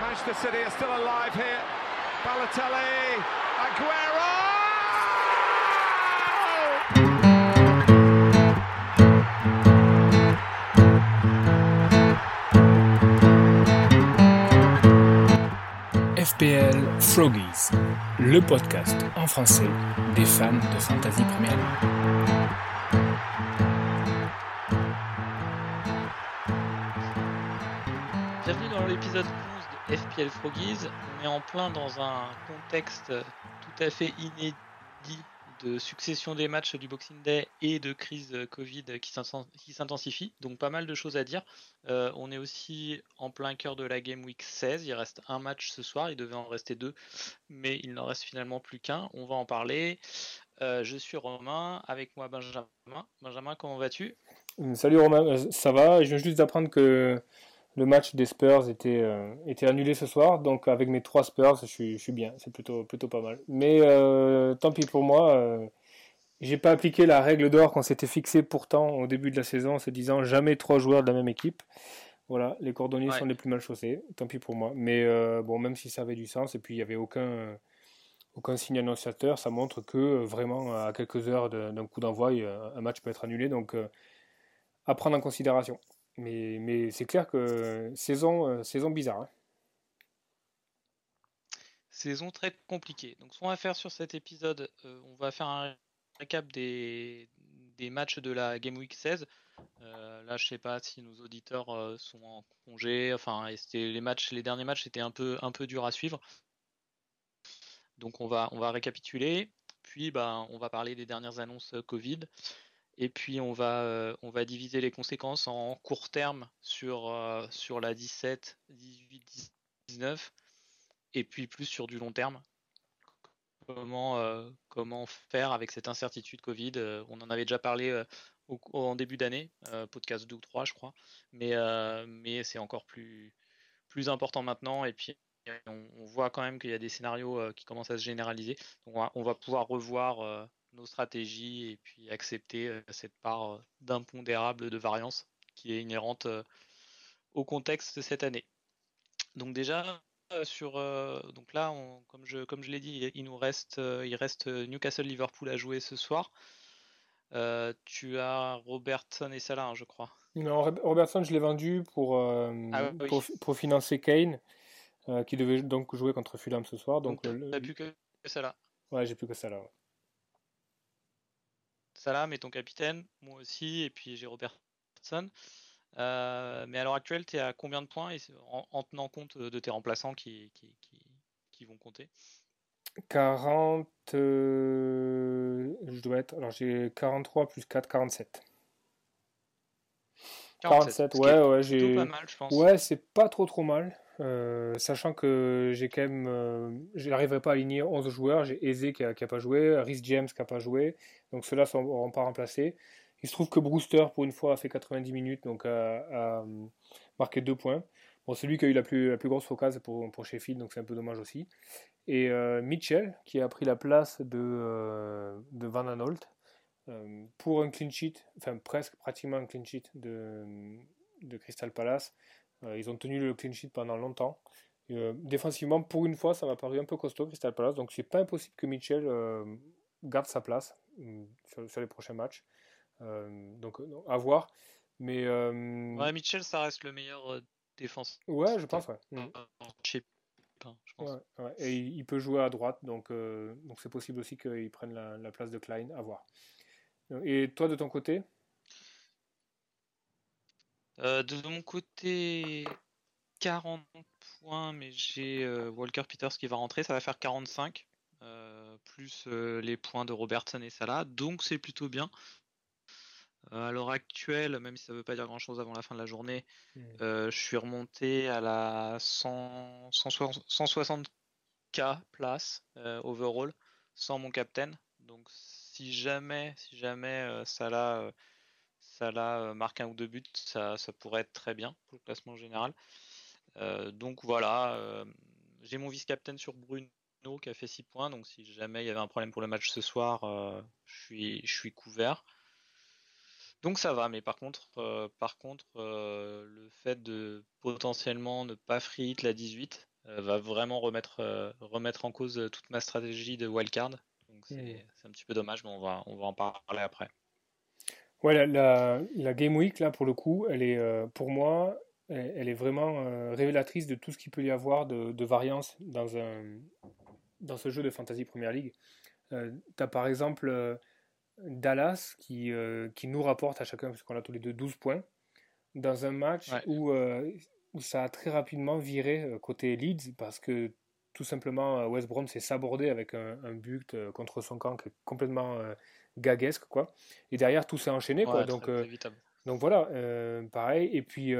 Manchester City are still alive here. Balotelli, Aguero! FPL Froggies, le podcast en français des fans de Fantasy Premier League. L'épisode 11 de FPL Froggies. On est en plein dans un contexte tout à fait inédit de succession des matchs du Boxing Day et de crise Covid qui s'intensifie. Donc pas mal de choses à dire. Euh, on est aussi en plein cœur de la Game Week 16. Il reste un match ce soir. Il devait en rester deux, mais il n'en reste finalement plus qu'un. On va en parler. Euh, je suis Romain, avec moi Benjamin. Benjamin, comment vas-tu? Salut Romain, Euh, ça va? Je viens juste d'apprendre que le match des Spurs était, euh, était annulé ce soir, donc avec mes trois Spurs, je suis, je suis bien, c'est plutôt, plutôt pas mal. Mais euh, tant pis pour moi, euh, j'ai pas appliqué la règle d'or qu'on s'était fixée pourtant au début de la saison en se disant jamais trois joueurs de la même équipe. Voilà, les cordonniers Ouais. sont les plus mal chaussés, tant pis pour moi. Mais euh, bon, même si ça avait du sens, et puis il n'y avait aucun, aucun signe annonciateur, ça montre que vraiment à quelques heures d'un coup d'envoi, un match peut être annulé, donc à prendre en considération. Mais, c'est clair que saison, euh, saison bizarre. hein. Saison très compliquée. Donc, ce qu'on va faire sur cet épisode, euh, on va faire un récap des, matchs de la Game Week 16. Euh, là, je sais pas si nos auditeurs sont en congé. Enfin, les matchs, les derniers matchs étaient un peu, un peu durs à suivre. Donc, on va, on va récapituler. Puis, bah, on va parler des dernières annonces Covid. Et puis, on va, euh, on va diviser les conséquences en court terme sur, euh, sur la 17, 18, 19 et puis plus sur du long terme. Comment, euh, comment faire avec cette incertitude Covid On en avait déjà parlé au- en début d'année, podcast 2 ou 3 je crois, mais, mais c'est encore plus, plus important maintenant et puis on, voit quand même qu'il y a des scénarios qui commencent à se généraliser. On va, pouvoir revoir nos stratégies et puis accepter euh, cette part euh, d'impondérable de variance qui est inhérente euh, au contexte de cette année. Donc déjà, sur euh, donc là on- comme je comme je l'ai dit il- nous reste euh, il reste Newcastle Liverpool à jouer ce soir Euh, tu as Robertson et Salah hein, je crois Non, Rob- Robertson, je l'ai vendu pour, Ah oui. pour, pour financer Kane, qui devait donc jouer contre Fulham ce soir. Donc, donc plus que Salah ouais, j'ai plus que ouais. Salah mais ton capitaine moi aussi et puis j'ai Robertson Euh, mais à l'heure actuelle tu es à combien de points en, en tenant compte de tes remplaçants qui, qui, qui, qui vont compter? 40, euh, je dois être, alors j'ai 43 plus 4, 47. 47, ce qui ouais, est ouais, j'ai. pas mal je pense Ouais, c'est pas trop trop mal. Euh, sachant que j'ai quand même. Euh, je n'arriverai pas à aligner 11 joueurs. J'ai Eze qui a, qui a pas joué, Rhys James qui a pas joué. Donc ceux-là ne seront pas remplacés. Il se trouve que Brewster, pour une fois, a fait 90 minutes, donc a, a marqué 2 points. Bon, c'est lui qui a eu la plus, grosse occasion pour, Sheffield, donc c'est un peu dommage aussi. Et euh, Mitchell, qui a pris la place de, euh, Van Aanholt, euh, pour un clean sheet, enfin presque pratiquement un clean sheet de Crystal Palace. Euh, ils ont tenu le clean sheet pendant longtemps. Euh, défensivement, pour une fois, ça m'a paru un peu costaud, Crystal Palace. Donc, c'est pas impossible que Mitchell euh, garde sa place euh, sur, sur les prochains matchs. Donc, à voir. Mais Ouais, Mitchell, ça reste le meilleur défenseur. ouais, je pense, ouais. Mm. Pépin, je pense. Ouais, ouais. Et il il peut jouer à droite, donc euh, donc c'est possible aussi qu'il prenne la, la place de Klein, à voir. Et toi, de ton côté? Euh, de mon côté, 40 points, mais j'ai euh, Walker Peters qui va rentrer, ça va faire 45, euh, plus les points de Robertson et Salah, donc c'est plutôt bien. À l'heure actuelle, même si ça veut pas dire grand chose avant la fin de la journée, Mm. euh, je suis remonté à la 100 160 160k place overall sans mon captain. Donc si jamais, si jamais Salah, Salah euh, marque un ou deux buts, ça, ça pourrait être très bien pour le classement général. Euh, donc voilà, euh, j'ai mon vice-captain sur Bruno qui a fait 6 points. Donc si jamais il y avait un problème pour le match ce soir, euh, je suis, je suis couvert. Donc ça va, mais par contre, par contre le fait de potentiellement ne pas free hit la 18 va vraiment remettre, remettre en cause toute ma stratégie de wildcard. Donc c'est mmh. un petit peu dommage, mais on va, on va en parler après. Ouais, la, la, Game Week, là, pour le coup, elle est, pour moi, elle, est vraiment révélatrice de tout ce qu'il peut y avoir de, de variance dans, un, dans ce jeu de Fantasy Premier League. tu as par exemple Dallas qui, euh, qui nous rapporte à chacun, parce qu'on a tous les deux 12 points, dans un match où, euh, où ça a très rapidement viré euh, côté Leeds, parce que tout simplement West Brom s'est sabordé avec un, but contre son camp qui est complètement gaguesque. Quoi. Et derrière, tout s'est enchaîné. quoi. donc, donc voilà, pareil. Et puis.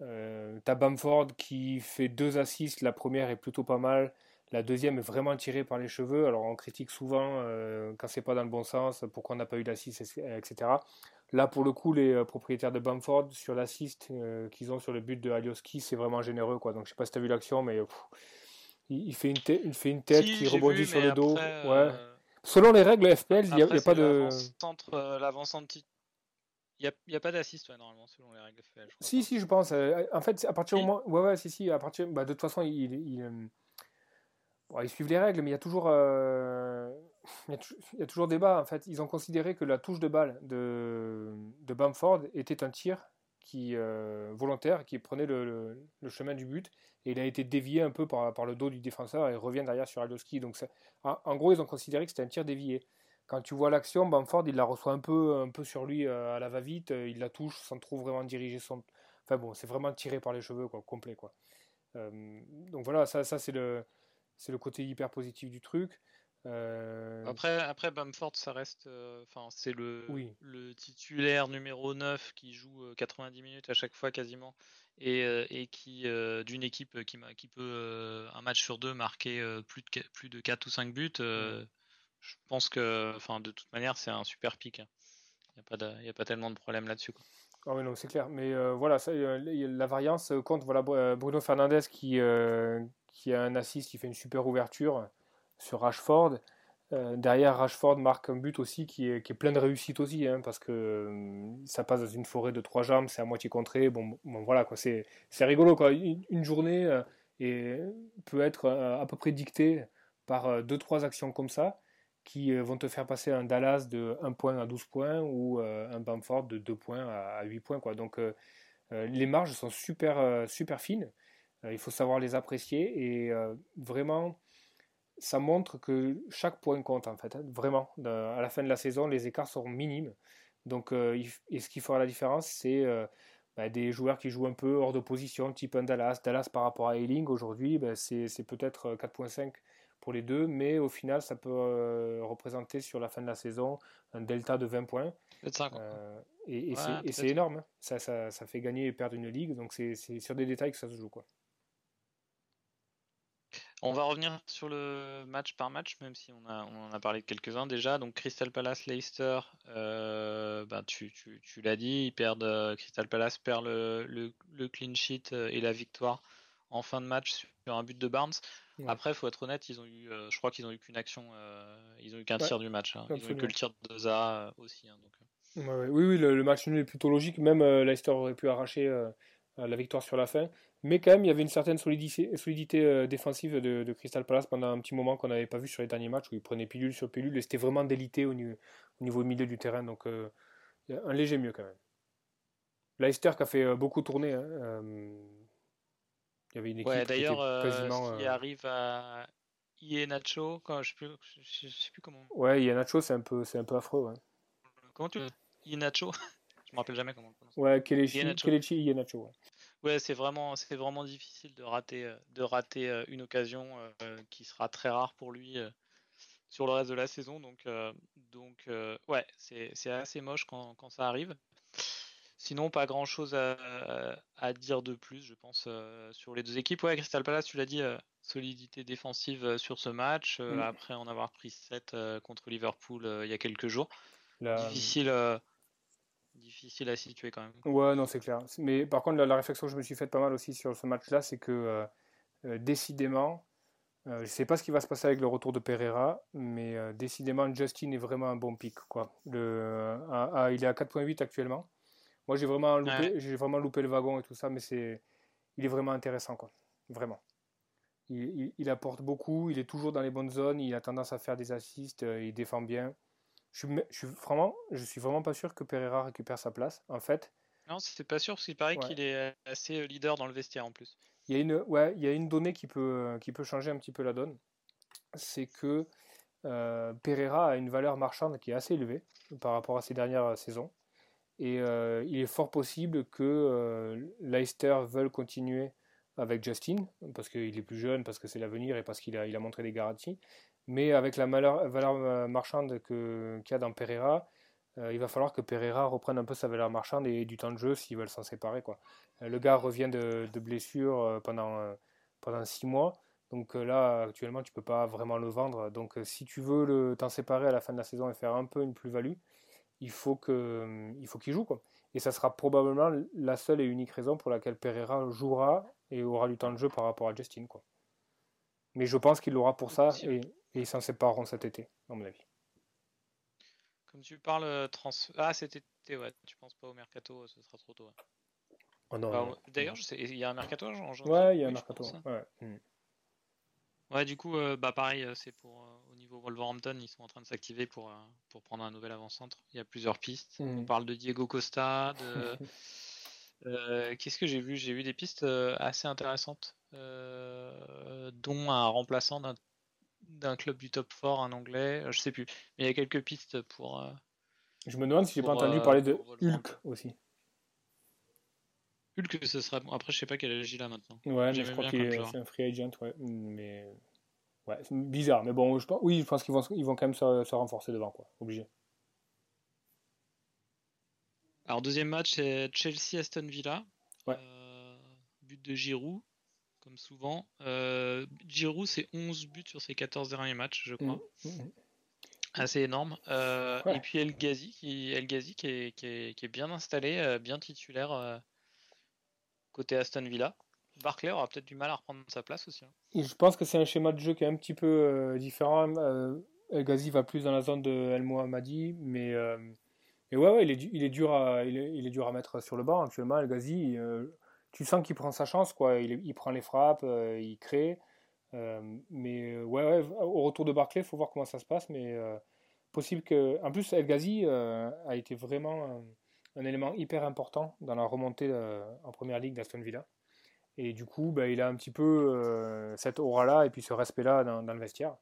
Euh, t'as Bamford qui fait deux assists, la première est plutôt pas mal, la deuxième est vraiment tirée par les cheveux. Alors on critique souvent euh, quand c'est pas dans le bon sens, pourquoi on n'a pas eu l'assist, etc. Là pour le coup, les euh, propriétaires de Bamford sur l'assist euh, qu'ils ont sur le but de Alioski, c'est vraiment généreux quoi. Donc je sais pas si tu as vu l'action, mais il, fait une tête, il fait une tête qui rebondit sur le dos. Ouais. Selon les règles FPL, il n'y a, pas de. L'avant-centre il n'y a, a, pas d'assist normalement selon les règles FPL. si, si, je pense. en fait, à partir du moment. Ouais, ouais, si, si. À partir... Bah, de toute façon, il, il, ils suivent les règles, mais il y a toujours, euh, il, y a, toujours débat. En fait, ils ont considéré que la touche de balle de, de Bamford était un tir qui euh, volontaire, qui prenait le, chemin du but, et il a été dévié un peu par, le dos du défenseur et revient derrière sur Alioski. Donc, en, gros, ils ont considéré que c'était un tir dévié. Quand tu vois l'action, Bamford, il la reçoit un peu, un peu sur lui euh, à la va-vite, il la touche sans trop vraiment diriger son. Enfin bon, c'est vraiment tiré par les cheveux, quoi, complet, quoi. donc voilà, ça, ça c'est le c'est le côté hyper positif du truc. Euh, après, après Bamford, ça reste. Euh, c'est le, le titulaire numéro 9 qui joue 90 euh, minutes à chaque fois quasiment et, et qui d'une équipe qui, qui peut un match sur deux marquer plus, de, plus de 4 ou 5 buts. Je pense que, enfin, de toute manière, c'est un super pic. Hein. Il n'y a, y a, pas tellement de problème là-dessus. Ah non, c'est clair. Mais voilà, ça, la variance compte. Voilà, Bruno Fernandez qui, qui a un assist, qui fait une super ouverture sur Rashford. Euh, derrière, Rashford marque un but aussi qui est, plein de réussite aussi, hein, parce que euh, ça passe dans une forêt de trois jambes, c'est à moitié contré. Bon, voilà, quoi, c'est, c'est rigolo. Quoi. Une, journée euh, peut être à peu près dictée par deux, trois actions comme ça qui vont te faire passer un Dallas de 1 point à 12 points ou un Bamford de 2 points à, 8 points. Donc les marges sont super, super fines. Il faut savoir les apprécier et vraiment, ça montre que chaque point compte en fait. Hein. vraiment, à la fin de la saison, les écarts seront minimes. Donc, euh, et ce qui fera la différence, c'est bah, des joueurs qui jouent un peu hors de position, type un Dallas. Dallas par rapport à Eiling aujourd'hui, bah, c'est peut-être 4.5 pour les deux, mais au final, ça peut représenter sur la fin de la saison un delta de 20 points. et, c'est énorme. Hein. Ça, ça, ça, fait gagner et perdre une ligue, donc c'est sur des détails que ça se joue. Quoi. On va revenir sur le match par match, même si on, a, on en a parlé de quelques-uns déjà. Donc Crystal Palace, Leicester, euh, ben tu, tu, tu l'as dit, ils perdent, euh, Crystal Palace perd le, le, clean sheet euh, et la victoire en fin de match sur un but de Barnes. Après, faut être honnête, ils ont eu, je crois qu'ils ont eu qu'une action, ils ont eu qu'un tir du match. Hein. Ils ont eu que le tir de Zaha aussi. Hein, donc. oui, oui, le, match nul est plutôt logique. Même Leicester aurait pu arracher la victoire sur la fin. Mais quand même, il y avait une certaine solidité, solidité euh, défensive de, Crystal Palace pendant un petit moment qu'on n'avait pas vu sur les derniers matchs où ils prenaient pilule sur pilule et c'était vraiment délité au niveau, au niveau milieu du terrain. Donc, euh, un léger mieux quand même. Leicester qui a fait euh, beaucoup tourner. Hein, il y avait une équipe ouais, d'ailleurs, quasiment. qui arrive à Ienacho, quand je ne sais, sais, plus comment. Ouais, Ienacho, c'est un peu, c'est un peu affreux. Ouais. Comment tu Ienacho Je me rappelle jamais comment on le prononce. Ouais, Kelechi Ienacho. Ouais ouais, c'est vraiment, c'est vraiment difficile de rater, euh, de rater euh, une occasion euh, qui sera très rare pour lui sur le reste de la saison. Donc, donc ouais, c'est assez moche quand, quand, ça arrive. Sinon, pas grand chose à, à, dire de plus, je pense, sur les deux équipes. Ouais, Crystal Palace, tu l'as dit, solidité défensive sur ce match, mm. après en avoir pris 7 contre Liverpool il y a quelques jours. Difficile difficile à situer quand même. Ouais, non, c'est clair. Mais par contre, la, réflexion que je me suis faite pas mal aussi sur ce match-là, c'est que euh, euh, décidément, je ne sais pas ce qui va se passer avec le retour de Pereira, mais décidément, Justin est vraiment un bon pic. Quoi. Le, il est à 4.8 actuellement. Moi, j'ai vraiment, loupé, j'ai vraiment loupé le wagon et tout ça, mais c'est, il est vraiment intéressant. Quoi. Vraiment. Il, apporte beaucoup, il est toujours dans les bonnes zones, il a tendance à faire des assists, il défend bien. Je suis, je suis, vraiment, je suis vraiment pas sûr que Pereira récupère sa place. En fait, non, c'est pas sûr parce qu'il paraît qu'il est assez leader dans le vestiaire en plus. Il y a une, ouais, il y a une donnée qui peut, qui peut changer un petit peu la donne. C'est que euh, Pereira a une valeur marchande qui est assez élevée par rapport à ses dernières saisons. Et euh, il est fort possible que euh, Leicester veuille continuer avec Justin, parce qu'il est plus jeune, parce que c'est l'avenir et parce qu'il a, il a montré des garanties. Mais avec la valeur, valeur marchande qu'il y a dans Pereira, euh, il va falloir que Pereira reprenne un peu sa valeur marchande et du temps de jeu s'ils veulent s'en séparer. Quoi. Euh, le gars revient de, blessure euh, pendant, pendant six mois. Donc là, actuellement, tu peux pas vraiment le vendre. Donc si tu veux t'en séparer à la fin de la saison et faire un peu une plus-value, il faut qu'il joue. Quoi. Et ça sera probablement la seule et unique raison pour laquelle Pereira jouera et aura du temps de jeu par rapport à Justin. Quoi. Mais je pense qu'il l'aura pour ça et, et ils s'en sépareront cet été, à mon avis. Comme tu parles euh, trans... Ah, cet été, ouais. Tu penses pas au mercato, ce sera trop tôt. Oh non, D'ailleurs, je sais, il y a un mercato en Ouais, il y a un mercato. Hein. ouais. Hmm. ouais. du coup, euh, bah pareil, euh, c'est pour au niveau Wolverhampton, ils sont en train de s'activer pour pour prendre un nouvel avant-centre. Il y a plusieurs pistes. On hmm. parle de Diego Costa, de Qu'est-ce que j'ai vu? J'ai vu des pistes assez intéressantes, dont un remplaçant d'un d'un club du top 4, un anglais, euh, je sais plus. Mais il y a quelques pistes pour. Euh, je me demande si j'ai pas entendu euh, parler de Hulk aussi. Hulk, ce sera. Après, je sais pas quel âge il a maintenant. Ouais, mais je crois qu'il est, un free agent, ouais. Mais. Ouais, c'est bizarre. Mais bon, je pense, oui, je pense qu'ils vont, ils vont quand même se, renforcer devant, quoi. Obligé. Alors, deuxième match, c'est Chelsea-Aston Villa. Ouais. but de Giroud comme souvent. Euh, Giroud, c'est 11 buts sur ses 14 derniers matchs, je crois. Mm, mm, mm. Assez énorme. Euh, et puis El Ghazi, qui, El Ghazi qui, est, qui, est, bien installé, euh, bien titulaire euh, côté Aston Villa. Barclay aura peut-être du mal à reprendre sa place aussi. Hein. je pense que c'est un schéma de jeu qui est un petit peu différent. El Ghazi va plus dans la zone de El Mohammadi, mais, ouais, ouais, il, est, il, est dur à, il, est, il est dur à mettre sur le banc actuellement. El Ghazi, tu sens qu'il prend sa chance, quoi. Il, prend les frappes, euh, il crée. Euh, mais euh, ouais, au retour de Barclay, il faut voir comment ça se passe. Mais possible que. En plus, El Ghazi a été vraiment un, élément hyper important dans la remontée en première ligue d'Aston Villa. Et du coup, bah, il a un petit peu cette aura-là et puis ce respect-là dans, le vestiaire.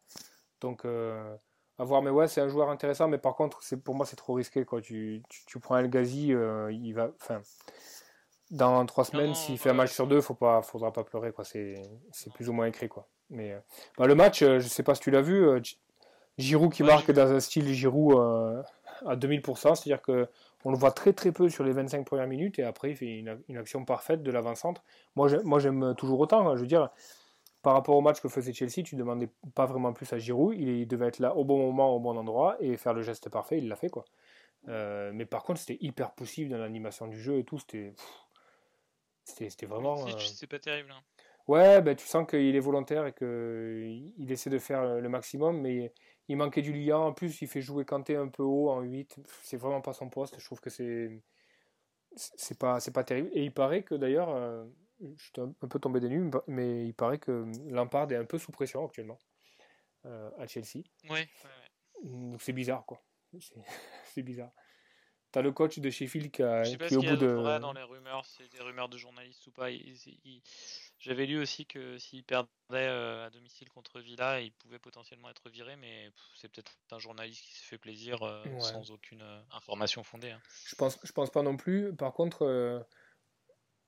Donc, à voir. Mais ouais, c'est un joueur intéressant. Mais par contre, pour moi, c'est trop risqué. Quoi. Tu, tu, tu prends El Ghazi, il va. Enfin dans trois semaines, s'il fait un match sur deux, faut pas, faudra pas pleurer, quoi. C'est, c'est plus ou moins écrit, quoi. Mais euh, bah, le match, euh, je sais pas si tu l'as vu, euh, Giroud qui marque dans un style Giroud à 2000%, c'est-à-dire que on le voit très très peu sur les 25 premières minutes et après il fait une, action parfaite de l'avant-centre. Moi, moi j'aime toujours autant. Hein. je veux dire, par rapport au match que faisait Chelsea, tu demandais pas vraiment plus à Giroud. Il, devait être là au bon moment, au bon endroit et faire le geste parfait. Il l'a fait quoi. mais par contre, c'était hyper possible dans l'animation du jeu et tout. C'était c'était vraiment. Euh, c'est pas terrible. Hein. Ouais, bah, tu sens qu'il est volontaire et qu'il essaie de faire le maximum, mais il manquait du lien. En plus, il fait jouer Kanté un peu haut en 8. C'est vraiment pas son poste. Je trouve que c'est c'est pas pas terrible. Et il paraît que d'ailleurs, euh, je suis un peu tombé des nues, mais il paraît que Lampard est un peu sous pression actuellement euh, à Chelsea. Ouais. Donc c'est bizarre quoi. C'est bizarre. T'as le coach de Sheffield qui, a, je sais pas qui au bout de. Vrai dans les rumeurs, c'est des rumeurs de journalistes ou pas. J'avais lu aussi que s'il perdait euh, à domicile contre Villa, il pouvait potentiellement être viré, mais c'est peut-être un journaliste qui se fait plaisir euh, sans aucune euh, information fondée. Hein. Je pense, je pense pas non plus. Par contre,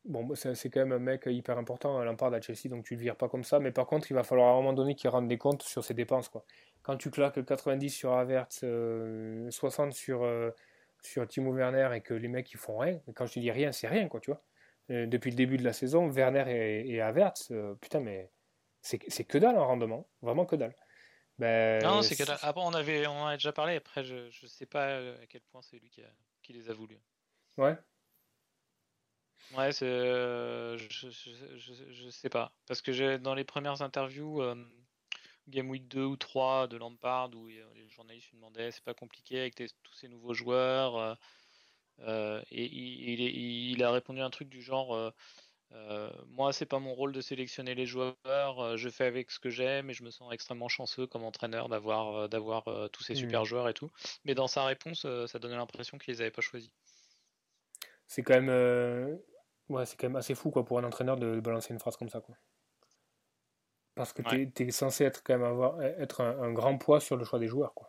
bon, c'est quand même un mec hyper important, Lampard à Chelsea, donc tu le vires pas comme ça. Mais par contre, il va falloir à un moment donné qu'il rende des comptes sur ses dépenses, quoi. Quand tu claques 90 sur Havertz, 60 sur sur Timo Werner et que les mecs ils font rien, quand je dis rien, c'est rien quoi, tu vois. Euh, depuis le début de la saison, Werner et, et Havertz, euh, putain, mais c'est que dalle en rendement, vraiment que dalle. Ben, non, c'est que dalle. Après, on, avait, on en a déjà parlé, après, je, je sais pas euh, à quel point c'est lui qui, qui, les a voulu. Ouais. Ouais, je, je, je, sais pas. Parce que dans les premières interviews, Game Week 2 ou 3 de Lampard où les journalistes lui demandaient c'est pas compliqué avec tous ces nouveaux joueurs. et il, il, a répondu un truc du genre euh, moi, c'est pas mon rôle de sélectionner les joueurs. Euh, je fais avec ce que j'aime et je me sens extrêmement chanceux comme entraîneur d'avoir euh, d'avoir tous ces super mmh. joueurs et tout. Mais dans sa réponse, ça donnait l'impression qu'il les avait pas choisis. C'est quand même ouais, c'est quand même assez fou quoi pour un entraîneur de balancer une phrase comme ça quoi. Parce que tu es, censé être quand même avoir être un, un, grand poids sur le choix des joueurs quoi.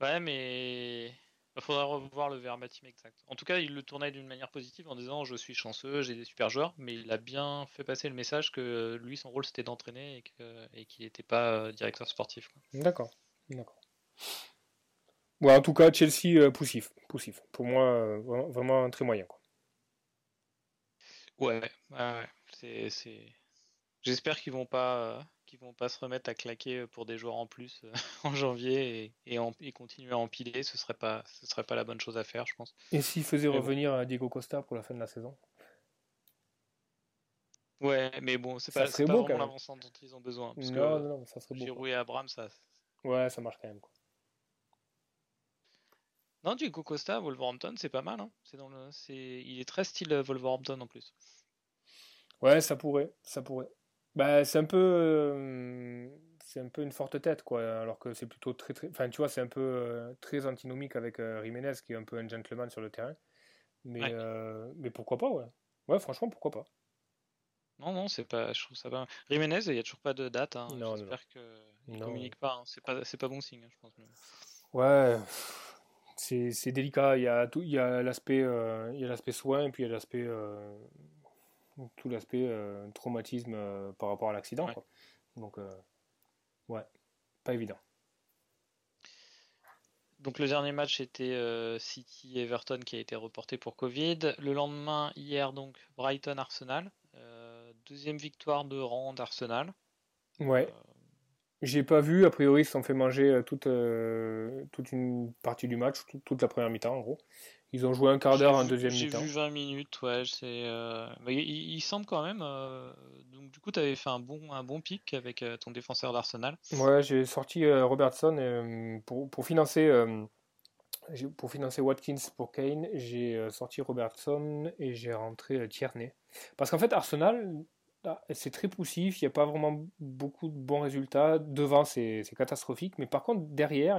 Ouais, mais il faudra revoir le verbatim exact. En tout cas, il le tournait d'une manière positive en disant je suis chanceux, j'ai des super joueurs, mais il a bien fait passer le message que lui, son rôle c'était d'entraîner et qu'il n'était pas euh, directeur sportif. D'accord, d'accord. en tout cas, Chelsea euh, poussif, poussif. Pour moi, euh, vraiment très moyen. Quoi. Ouais, ouais, c'est. J'espère qu'ils vont pas qui vont pas se remettre à claquer euh, pour des joueurs en plus euh, en janvier et, et, continuer à empiler, ce serait pas ce serait pas la bonne chose à faire, je pense. Et s'ils faisaient revenir euh, Diego Costa pour la fin de la saison? Ouais, mais bon, c'est pas, pas vraiment l'avancement dont ils ont besoin. Parce non, que non, ça serait beau. Giroud et Abraham, ça. Ouais, ça marche quand même. Quoi. Non, Diego Costa, Wolverhampton, c'est pas mal. Hein. C'est dans le, c'est, il est très style Wolverhampton en plus. Ouais, ça pourrait, ça pourrait. Bah, c'est un peu. Euh, c'est un peu une forte tête, quoi. Alors que c'est plutôt très, très. Enfin, tu vois, c'est un peu euh, très antinomique avec euh, Jiménez, qui est un peu un gentleman sur le terrain. Mais, mais pourquoi pas, ouais. Ouais, franchement, pourquoi pas. Non, non, c'est pas. Je trouve ça pas. Jiménez, il n'y a toujours pas de date. Hein. J'espère qu'il ne communique pas. Hein. C'est pas, c'est pas bon signe, hein, je pense. Ouais. C'est délicat. Il y a tout. Il y a l'aspect. il y a l'aspect soin, et puis il y a l'aspect tout l'aspect euh, traumatisme euh, par rapport à l'accident. Donc, euh, ouais, pas évident. Donc le dernier match était City Everton qui a été reporté pour Covid. Le lendemain, hier donc Brighton Arsenal. deuxième victoire de rang d'Arsenal. Ouais. J'ai pas vu, a priori ils se sont fait manger toute, toute une partie du match, toute la première mi-temps en gros. Ils ont joué un quart d'heure en deuxième mi-temps. J'ai vu 20 minutes, ouais. Euh, il, semble quand même. Euh, donc du coup, tu avais fait un bon, un bon pic avec euh, ton défenseur d'Arsenal. Ouais, j'ai sorti Robertson pour, pour, financer. pour financer Watkins pour Kane, j'ai sorti Robertson et j'ai rentré Tierney. Parce qu'en fait, Arsenal, c'est très poussif, il n'y a pas vraiment beaucoup de bons résultats. Devant, c'est catastrophique, mais par contre, derrière,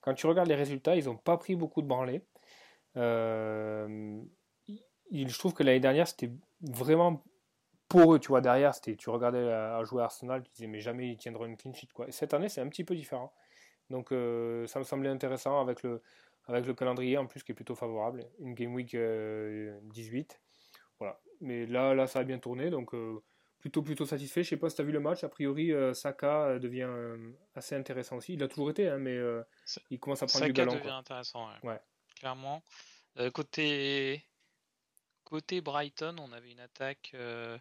quand tu regardes les résultats, ils n'ont pas pris beaucoup de branlés. Euh, il, je trouve que l'année dernière, c'était vraiment pour eux, tu vois, derrière, c'était, tu regardais à, jouer Arsenal, tu disais, mais jamais ils tiendront une clean sheet, quoi. Et cette année, c'est un petit peu différent. Donc, euh, ça me semblait intéressant avec le, avec le calendrier, en plus, qui est plutôt favorable. Une Game Week 18. Euh, voilà. Mais là, là, ça a bien tourné, donc plutôt, plutôt satisfait. Je sais pas si tu as vu le match, a priori, Saka devient assez intéressant aussi. Il a toujours été, hein, mais il commence à prendre du galon. Saka devient intéressant, ouais clairement. Euh, côté... côté Brighton, on avait une attaque euh...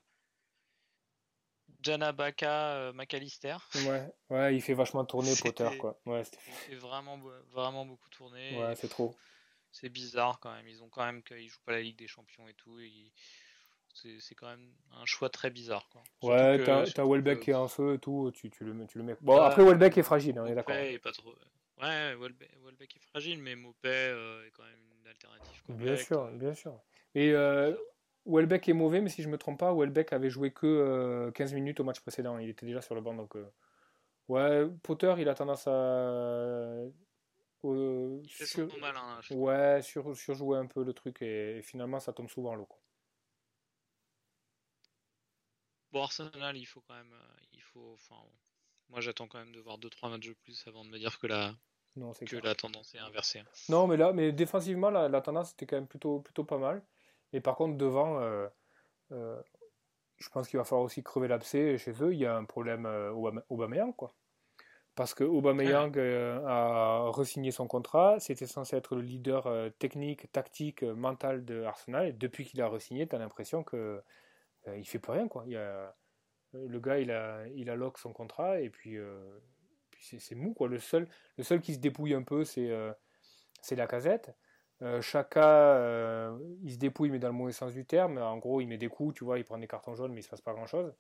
Janabaka euh, McAllister. Ouais, ouais, il fait vachement tourner Potter, quoi. Ouais, il fait vraiment, vraiment beaucoup tourner. Ouais, c'est trop. C'est bizarre quand même. Ils ont quand même qu'ils jouent pas la Ligue des Champions et tout. C'est quand même un choix très bizarre. Quoi. Ouais, t'as Welbeck qui est en feu et tout, tu, tu, le, tu le mets. Bon, après, Welbeck est fragile, on est d'accord. pas trop. Ouais, Welbeck, est fragile, mais Mopé euh, est quand même une alternative. Bien sûr, euh. bien sûr. Et euh, Welbeck est mauvais, mais si je me trompe pas, Welbeck avait joué que 15 minutes au match précédent. Il était déjà sur le banc, donc. Ouais, Potter, il a tendance à. il fait sur... son malin, Ouais, sur, surjouer un peu le truc et, finalement ça tombe souvent l'eau. Bon, Arsenal, il faut quand même. Il faut, enfin, moi, j'attends quand même de voir 2-3 matchs de plus avant de me dire que la, non, que la tendance est inversée. Non, mais là, mais défensivement, la, la tendance était quand même plutôt, plutôt pas mal. Et par contre, devant, euh, euh, je pense qu'il va falloir aussi crever l'abcès chez eux. Il y a un problème euh, Aubameyang, quoi. Parce que Aubameyang a resigné son contrat. C'était censé être le leader technique, tactique, mental de Arsenal. Et depuis qu'il a resigné, tu as l'impression que il fait plus rien, quoi. Il y a le gars, il a, il a lock son contrat et puis, euh, c'est mou. Quoi. Le, seul, le seul qui se dépouille un peu, c'est euh, la casette. Euh, Chaka, il se dépouille, mais dans le mauvais sens du terme. En gros, il met des coups, tu vois, il prend des cartons jaunes, mais il se passe pas grand chose.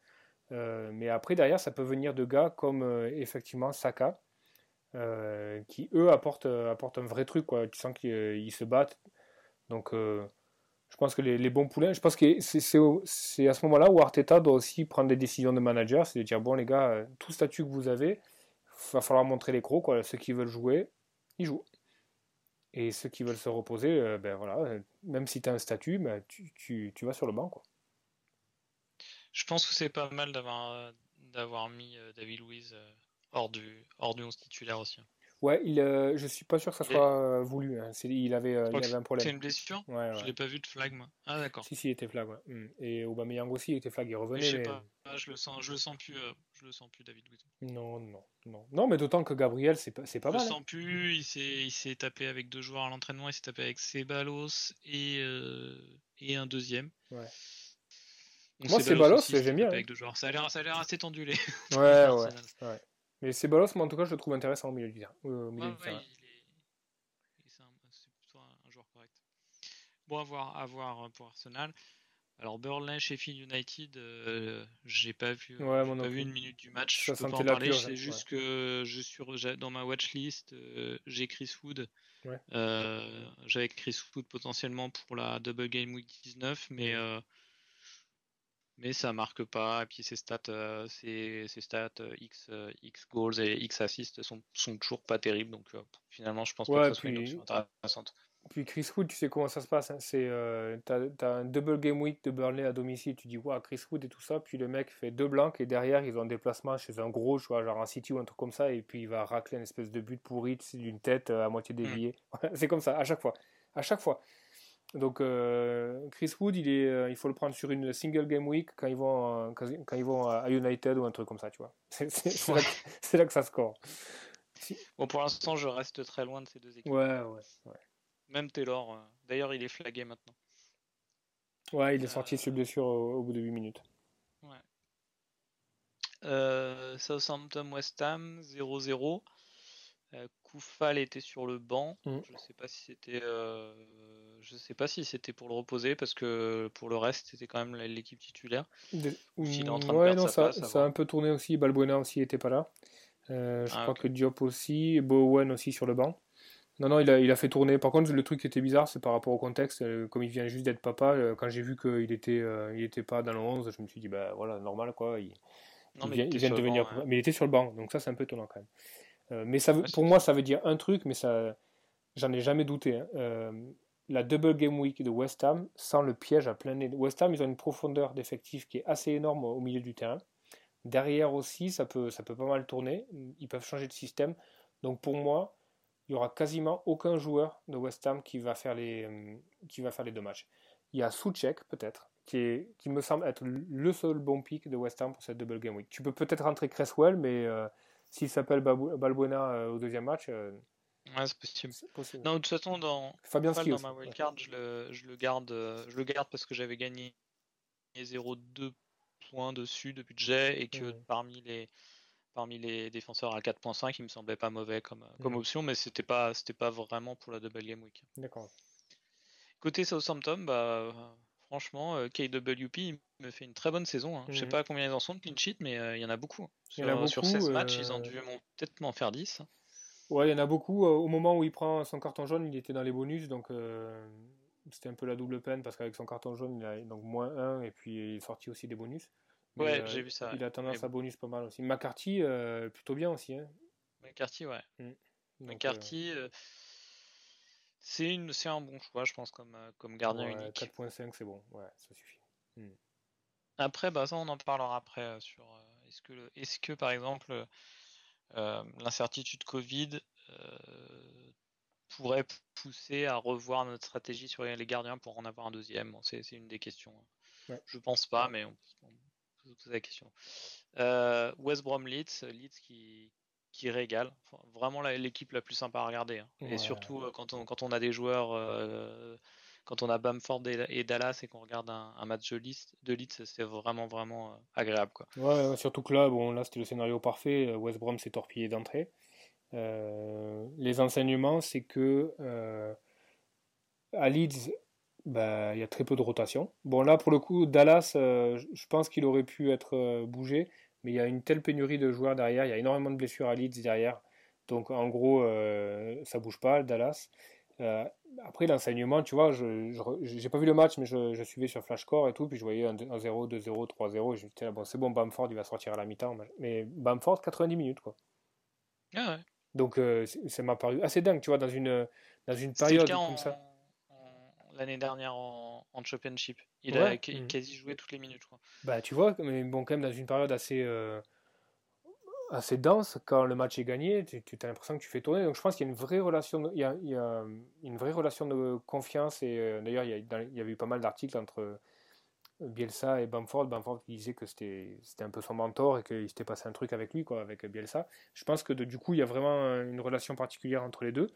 mais après, derrière, ça peut venir de gars comme effectivement Saka, qui eux apportent, apportent, un vrai truc. Quoi. Tu sens qu'ils se battent. Donc, je pense que les, bons poulains, je pense que c'est à ce moment-là où Arteta doit aussi prendre des décisions de manager, c'est de dire bon les gars, tout statut que vous avez, va falloir montrer les crocs, quoi. Ceux qui veulent jouer, ils jouent. Et ceux qui veulent se reposer, euh, ben voilà, euh, même si tu as un statut, ben, tu, vas sur le banc. Quoi. Je pense que c'est pas mal d'avoir, euh, mis David Louise hors du, hors du 11 titulaire aussi. Hein. Ouais, il, euh, je suis pas sûr que ça soit voulu. Hein. il avait, euh, il avait un problème. C'est une blessure ouais, Je l'ai pas vu de flag, moi. Ah, d'accord. Si, si, il était flag. Ouais. Mm. Et Aubameyang aussi, il était flag. Il revenait. Je pas. Ah, je le sens, je le sens plus. Euh, je le sens plus, David Luiz. Non, non, non. Non, mais d'autant que Gabriel, c'est pas, c'est pas mal. Je le sens hein. plus. Il s'est, il s'est tapé avec deux joueurs à l'entraînement. Il s'est tapé avec Ceballos et et un deuxième. Ouais. moi, Ceballos, j'aime bien. Avec deux joueurs. Ça a l'air, ça a l'air assez tendu les. Ouais, ouais. ouais. Mais c'est Balos, mais en tout cas, je le trouve intéressant au milieu du terrain. Milieu du terrain. C'est plutôt un, joueur correct. Bon, à voir, à voir euh, pour Arsenal. Alors Burnley, Sheffield United, euh, j'ai pas vu, ouais, pas vu une minute du match. Ça je peux pas en parler. C'est juste que je suis dans ma watchlist, euh, j'ai Chris Wood. Ouais. Euh, J'avais Chris Wood potentiellement pour la double game week 19, mais mais ça marque pas. Et puis ses stats, euh, ses, stats euh, X, euh, X goals et X assists sont, sont toujours pas terribles. Donc finalement, je pense pas que ce soit une option intéressante. Puis Chris Wood, tu sais comment ça se passe. Hein. C'est, t'as, as un double game week de Burnley à domicile. Tu dis, ouais, Chris Wood et tout ça. Puis le mec fait deux blancs et derrière, ils ont un déplacement chez un gros, genre un City ou un truc comme ça. Et puis il va racler une espèce de but pourri d'une tête à moitié mmh. déviée. c'est comme ça, à chaque fois. À chaque fois. Donc euh, Chris Wood, il, est, euh, il faut le prendre sur une single game week quand ils vont, quand, ils vont à United ou un truc comme ça, tu vois. C'est là, que ça score. Bon, pour l'instant, je reste très loin de ces deux équipes. Ouais, ouais. ouais. Même Taylor, euh, d'ailleurs, il est flagué maintenant. Ouais, il est sorti sur blessure au, bout de 8 minutes. Ouais. Southampton West Ham 0-0. Koufal était sur le banc. Mm. Je sais pas si c'était, euh, je sais pas si c'était pour le reposer parce que pour le reste c'était quand même l'équipe titulaire. ouais, non, ça, ça a un peu tourné aussi. Balbuena aussi était pas là. Euh, je ah, crois que Diop aussi, Bowen aussi sur le banc. Non, non, il a, il a fait tourner. Par contre, le truc qui était bizarre, c'est par rapport au contexte. Euh, comme il vient juste d'être papa, quand j'ai vu qu'il était, il était pas dans le 11, je me suis dit, bah voilà, normal quoi. Il, vient, il vient de devenir. Mais il était sur le banc, donc ça, c'est un peu étonnant quand même. Euh, mais ça, pour moi, ça veut dire un truc, mais ça, j'en ai jamais douté. Hein. Euh, la double game week de West Ham sans le piège à plein nez. West Ham, ils ont une profondeur d'effectif qui est assez énorme au milieu du terrain. Derrière aussi, ça peut, ça peut pas mal tourner. Ils peuvent changer de système. Donc pour moi, il y aura quasiment aucun joueur de West Ham qui va faire les, euh, qui va faire les deux matchs. Il y a Soucek peut-être, qui, est, qui me semble être le seul bon pick de West Ham pour cette double game week. Tu peux peut-être rentrer Cresswell, mais s'il s'appelle Balbuena euh, au deuxième match. Euh, ouais, c'est possible. Non, de toute façon, dans, Fabien dans ma wildcard, je, le, je, le garde, euh, je le garde parce que j'avais gagné 0,2 points dessus de budget et que parmi les parmi les défenseurs à 4.5, il me semblait pas mauvais comme, comme option, mais c'était pas c'était pas vraiment pour la double game week. D'accord. Côté Southampton, bah franchement, KWP me fait une très bonne saison. Hein. Je sais mhm. pas combien ils en sont de clean sheet, mais euh, il y en a beaucoup. Sur, sur 16 matchs, ils ont dû peut-être m'en faire 10. Ouais, il y en a beaucoup. Au moment où il prend son carton jaune, il était dans les bonus, donc euh, c'était un peu la double peine parce qu'avec son carton jaune, il a donc moins 1 et puis il est sorti aussi des bonus. ouais, euh, j'ai vu ça. Il a tendance à bonus pas mal aussi. McCarthy, plutôt bien aussi. Hein. McCarthy, ouais. Mm. McCarthy. C'est, un bon choix, je pense, comme, comme gardien unique. 4.5, c'est bon, ouais, ça suffit. Mm. Après, bah, ça, on en parlera après euh, sur euh, est-ce que, est-ce que par exemple euh, l'incertitude Covid pourrait pousser à revoir notre stratégie sur les gardiens pour en avoir un deuxième? C'est, une des questions. Ouais. Je pense pas, mais on, peut se poser la question. West Brom Leeds, Leeds qui, qui régale. vraiment l'équipe la plus sympa à regarder. Hein. Et surtout quand, on, quand on a des joueurs quand on a Bamford et, Dallas et qu'on regarde un, match de Leeds, de Leeds c'est vraiment vraiment euh, agréable quoi. Ouais, surtout que là, bon, là c'était le scénario parfait. Euh, West Brom s'est torpillé d'entrée. Euh, les enseignements, c'est que à Leeds, bah, il y a très peu de rotation. Bon, là, pour le coup, Dallas, euh, je pense qu'il aurait pu être euh, bougé, mais il y a une telle pénurie de joueurs derrière, il y a énormément de blessures à Leeds derrière. Donc, en gros, euh, ça bouge pas, Dallas. après, l'enseignement, tu vois, je n'ai pas vu le match, mais je, suivais sur Flashcore et tout, puis je voyais un 0, 2-0, 3-0, et je me disais, bon, c'est bon, Bamford, il va sortir à la mi-temps. Mais Bamford, 90 minutes, quoi. Ah ouais. Donc, ça m'a paru assez dingue, tu vois, dans une, dans une période comme ça l'année dernière en, Championship. Il a mm. quasi joué toutes les minutes, je crois. Bah, tu vois, mais bon, quand même, dans une période assez, euh, assez dense, quand le match est gagné, tu, as l'impression que tu fais tourner. Donc, je pense qu'il y a une vraie relation, de, il, y a, il y a une vraie relation de confiance. Et euh, d'ailleurs, il, il, y avait eu pas mal d'articles entre Bielsa et Bamford. Bamford qui disait que c'était un peu son mentor et qu'il s'était passé un truc avec lui, quoi, avec Bielsa. Je pense que du coup, il y a vraiment une relation particulière entre les deux.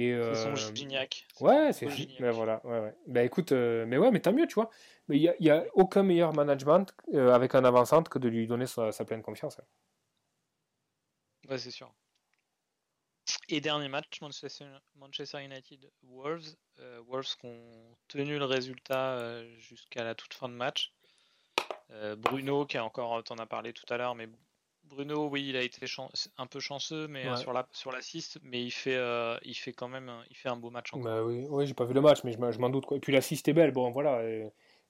Et, c'est son euh, Gignac. Ouais, c'est mais voilà, ouais, ouais. Bah écoute, euh, mais ouais, mais tant mieux, tu vois. Mais il n'y a, a, aucun meilleur management euh, avec un avant-centre que de lui donner sa, pleine confiance. Ouais, c'est sûr. Et dernier match, Manchester, Manchester United Wolves. Wolves qui ont tenu le résultat jusqu'à la toute fin de match. Bruno, qui a encore, t'en as parlé tout à l'heure, mais Bruno, oui, il a été un peu chanceux, mais euh, sur la sur l'assist, mais il fait euh, il fait quand même il fait un beau match encore. Bah oui, oui j'ai pas vu le match, mais je m'en doute quoi. Et puis l'assist est belle, bon voilà.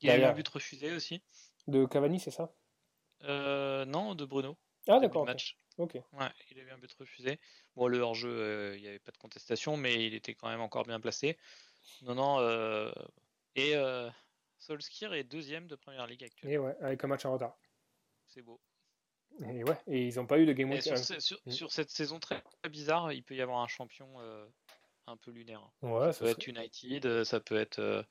il a eu un but refusé aussi. De Cavani, c'est ça? Euh, Non, de Bruno. Ah d'accord. Ok. Ouais, il a eu un but refusé. Bon, le hors-jeu, il n'y avait pas de contestation, mais il était quand même encore bien placé. Non, non. Et Solskjaer est deuxième de première ligue actuelle. Et ouais, avec un match en retard. C'est beau. Et ouais, et ils n'ont pas eu de game week. Sur, mm. sur, cette saison très, bizarre, il peut y avoir un champion euh, un peu lunaire. Ouais, ça, peut être United, euh, ça peut être. Euh,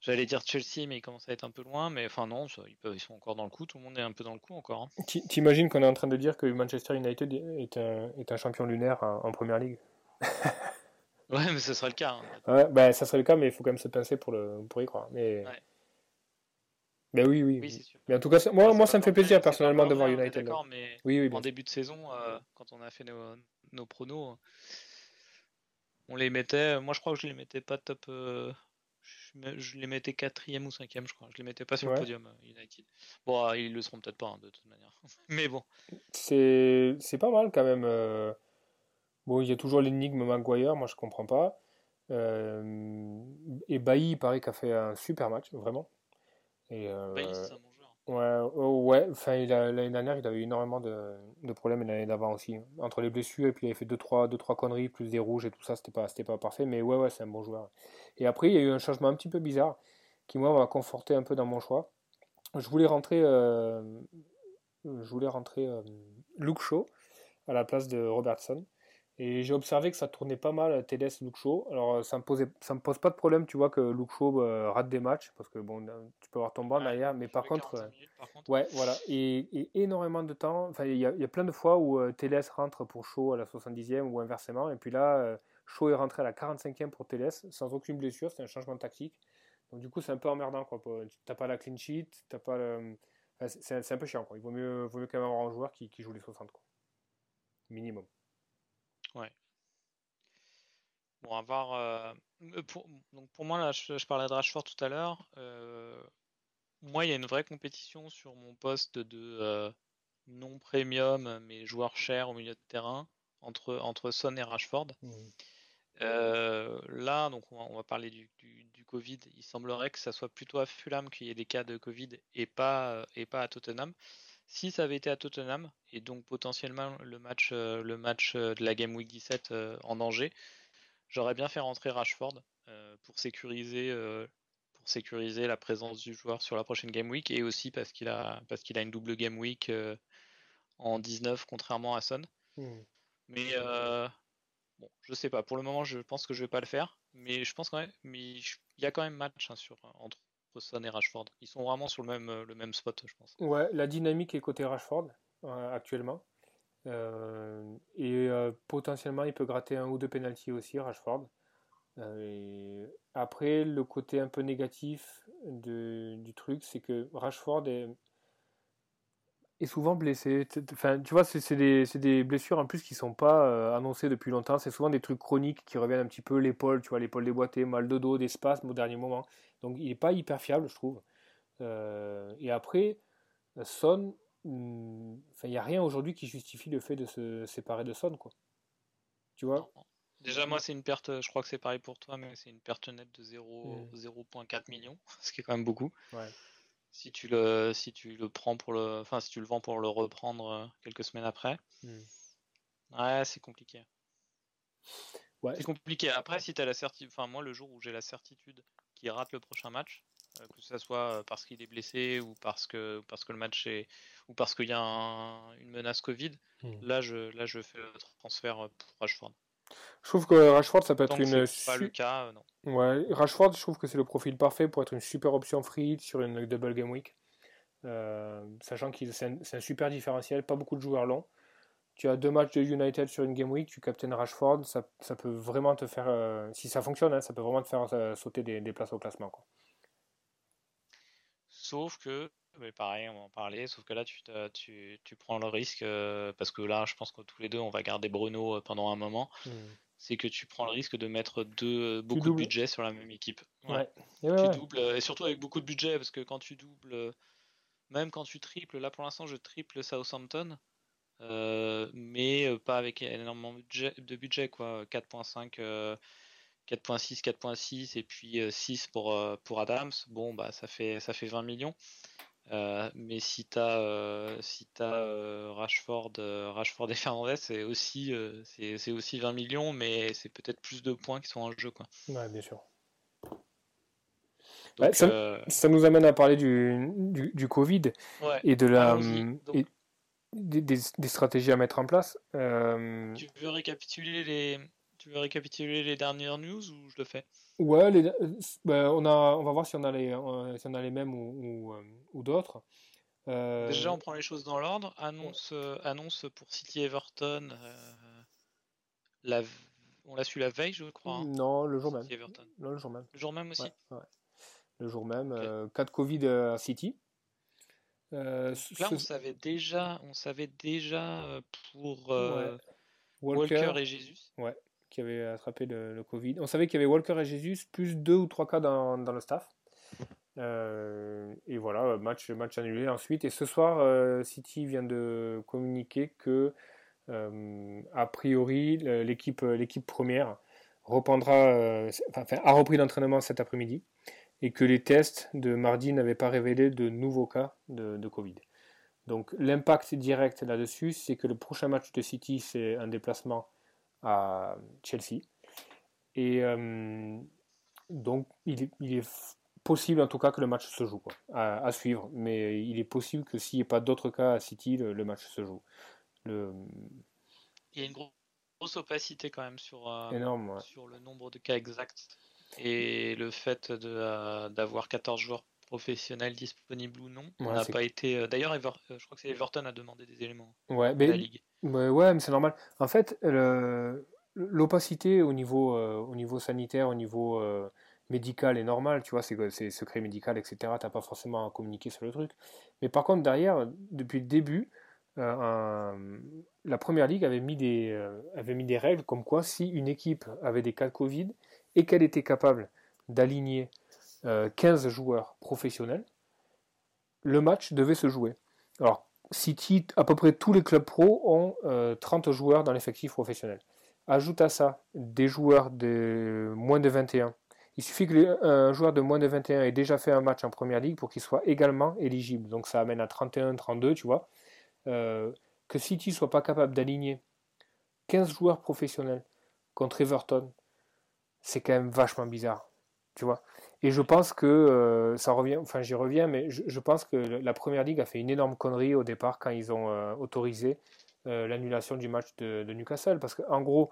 j'allais dire Chelsea, mais il commence à être un peu loin. Mais enfin, non, ils, peuvent, ils, sont encore dans le coup. Tout le monde est un peu dans le coup encore. Hein. T'imagines qu'on est en train de dire que Manchester United est un, est un champion lunaire en, première ligue Ouais, mais ce serait le cas. Hein. Ouais, bah, ça serait le cas, mais il faut quand même se pincer pour, le, pour y croire. Mais... Ben oui, oui. Mais en tout cas, moi, moi ça me fait plaisir personnellement de voir United. D'accord, mais oui, oui, en début de saison, euh, quand on a fait nos, nos, pronos, on les mettait. Moi, je crois que je les mettais pas top. Euh, je, les mettais quatrième ou cinquième, je crois. Je les mettais pas sur le podium euh, United. Bon, ils le seront peut-être pas hein, de toute manière. mais bon. C'est pas mal quand même. Bon, il y a toujours l'énigme Maguire, moi je comprends pas. et Bailly, il paraît qu'il a fait un super match, vraiment. Et, euh, c'est un bon joueur. Ouais, oh, ouais. Enfin, l'année dernière, il avait énormément de, de problèmes, et l'année d'avant aussi. Entre les blessures, et puis il avait fait 2-3 deux, trois, deux, trois conneries, plus des rouges et tout ça, c'était pas, c'était pas parfait. Mais ouais, ouais, c'est un bon joueur. Et après, il y a eu un changement un petit peu bizarre qui, moi, m'a conforté un peu dans mon choix. Je voulais rentrer, euh, je voulais rentrer euh, Luke Shaw à la place de Robertson. Et j'ai observé que ça tournait pas mal Teles Luke Shaw. Alors euh, ça me posait, ça me pose pas de problème, tu vois, que Luke Shaw euh, rate des matchs parce que bon, tu peux avoir ton banc derrière, mais par contre, euh, ouais, voilà, et, énormément de temps. Enfin, il y, a plein de fois où Teles rentre pour Shaw à la 70e ou inversement, et puis là, Shaw est rentré à la 45e pour Teles sans aucune blessure. C'est un changement tactique. Donc du coup, c'est un peu emmerdant, quoi. T'as pas la clean sheet, t'as pas le... c'est un peu chiant, quoi. Il vaut mieux, vaut mieux quand même avoir un joueur qui, qui joue les 60, quoi. Minimum. Ouais. Bon, à voir. Euh, pour, donc pour moi, là, je, parlais de Rashford tout à l'heure. Euh, moi, il y a une vraie compétition sur mon poste de euh, non premium, mais joueur cher au milieu de terrain entre, entre Son et Rashford. Mmh. là, donc on va, parler du, du, Covid. Il semblerait que ça soit plutôt à Fulham qu'il y ait des cas de Covid et pas, et pas à Tottenham. Si ça avait été à Tottenham, et donc potentiellement le match, le match de la Game Week 17 euh, en danger, j'aurais bien fait rentrer Rashford pour, sécuriser, pour sécuriser la présence du joueur sur la prochaine Game Week, et aussi parce qu'il a, parce qu'il a une double Game Week en 19, contrairement à Son. Hmm. Mais bon, je sais pas. Pour le moment, je pense que je vais pas le faire, mais je pense quand même, mais il y a quand même match hein, sur entre Son et Rashford. Ils sont vraiment sur le même, le même spot, je pense. Ouais, la dynamique est côté Rashford. Euh, actuellement. Euh, et euh, potentiellement, il peut gratter un ou deux pénalties aussi, Rashford. Et après, le côté un peu négatif du truc, c'est que Rashford est, souvent blessé. Enfin, tu vois, c'est des, blessures en plus qui sont pas euh, annoncées depuis longtemps. C'est souvent des trucs chroniques qui reviennent un petit peu. L'épaule, tu vois, l'épaule déboîtée, mal de dos, des spasmes au dernier moment. Donc, il n'est pas hyper fiable, je trouve. Euh, et après, Son, il n'y a rien aujourd'hui qui justifie le fait de se séparer de Son, quoi. Tu vois? Déjà, moi, c'est une perte, je crois que c'est pareil pour toi, mais c'est une perte nette de 0,4 hmm. millions, ce qui est quand même beaucoup. Ouais si tu le si tu le prends pour le enfin si tu le vends pour le reprendre euh, quelques semaines après hmm. ouais c'est compliqué ouais. c'est compliqué après si tu as la certitude enfin moi le jour où j'ai la certitude qu'il rate le prochain match que ce soit euh, parce qu'il est blessé ou parce que parce que le match est ou parce qu'il y a une menace Covid hmm. là je là je fais le transfert pour Rashford je trouve que Rashford, ça peut être une. pas le cas, non. Ouais, Rashford, je trouve que c'est le profil parfait pour être une super option free sur une double game week. Euh, sachant qu'il c'est un, super différentiel, pas beaucoup de joueurs longs. Tu as deux matchs de United sur une game week, tu captaines Rashford, ça, ça peut vraiment te faire, euh, si ça fonctionne, hein, ça peut vraiment te faire euh, sauter des, des, places au classement. Quoi. Sauf que, mais pareil, on va en parler, sauf que là tu, tu, tu prends le risque, parce que là je pense que tous les deux on va garder Bruno pendant un moment. Hmm c'est que tu prends le risque de mettre deux, beaucoup de budget sur la même équipe. Ouais. tu doubles, et surtout avec beaucoup de budget, parce que quand tu doubles, même quand tu triples, là pour l'instant je triple Southampton, euh, mais euh, pas avec énormément de budget, quoi. 4.5, 4.6, 4.6 et puis 6 pour, pour Adams. Bon, bah ça fait, ça fait 20 millions. Euh, mais si tu as, euh, si as euh, Rashford, Rashford et Fernandez, c'est aussi, c'est aussi 20 millions, mais c'est peut-être plus de points qui sont en jeu. Quoi. Ouais, bien sûr. ça, nous amène à parler du, du, du Covid et de la. des, des, stratégies à mettre en place. Tu veux récapituler les, tu veux récapituler les dernières news ou je le fais? Ouais, les, ben, on, a, on va voir si on a les, si on a les mêmes ou, ou, ou d'autres. Euh... Déjà, on prend les choses dans l'ordre. Annonce, euh, annonce pour City Everton. Euh, la, on l'a su la veille, je crois. Hein. Non, le jour même. Everton. Non, le jour même. Le jour même aussi. Ouais, Le jour même. Okay. cas de Covid à City. là, on savait déjà, on savait déjà pour Walker. Walker. et Jésus. Ouais qui avait attrapé le, Covid. On savait qu'il y avait Walker et Jesus, plus deux ou trois cas dans, dans le staff. Euh, et voilà, match, match annulé ensuite. Et ce soir, euh, City vient de communiquer que, euh, a priori, l'équipe, l'équipe première reprendra, enfin, a repris l'entraînement cet après-midi et que les tests de mardi n'avaient pas révélé de nouveaux cas de, de Covid. Donc l'impact direct là-dessus, c'est que le prochain match de City, c'est un déplacement à Chelsea. Et euh, donc, il est, il est, possible en tout cas que le match se joue, quoi, à, suivre. Mais il est possible que s'il n'y a pas d'autres cas à City, le, match se joue. Le... Il y a une grosse opacité quand même sur, euh, Énorme, sur le nombre de cas exacts. Et le fait euh, d'avoir 14 joueurs professionnels disponibles ou non, on n'a pas été. D'ailleurs, je crois que c'est Everton a demandé des éléments ouais, mais, la Ligue. Ouais, mais c'est normal. En fait, l'opacité au niveau, euh, au niveau sanitaire, au niveau euh, médical est normale, tu vois, c'est secret médical, etc. T'as pas forcément à communiquer sur le truc. Mais par contre, derrière, depuis le début, euh, la première ligue avait mis, des, avait mis des règles comme quoi si une équipe avait des cas de Covid et qu'elle était capable d'aligner 15 joueurs professionnels, le match devait se jouer. Alors, City, à peu près tous les clubs pro ont 30 euh, joueurs dans l'effectif professionnel. Ajoute à ça des joueurs de moins de 21. Il suffit qu'un joueur de moins de 21 ait déjà fait un match en première ligue pour qu'il soit également éligible. Donc ça amène à 31, 32, tu vois. Euh, que City soit pas capable d'aligner 15 joueurs professionnels contre Everton, c'est quand même vachement bizarre. Tu vois et je pense que euh, ça revient, enfin j'y reviens, mais je, pense que la première ligue a fait une énorme connerie au départ quand ils ont euh, autorisé euh, l'annulation du match de, Newcastle, parce qu'en gros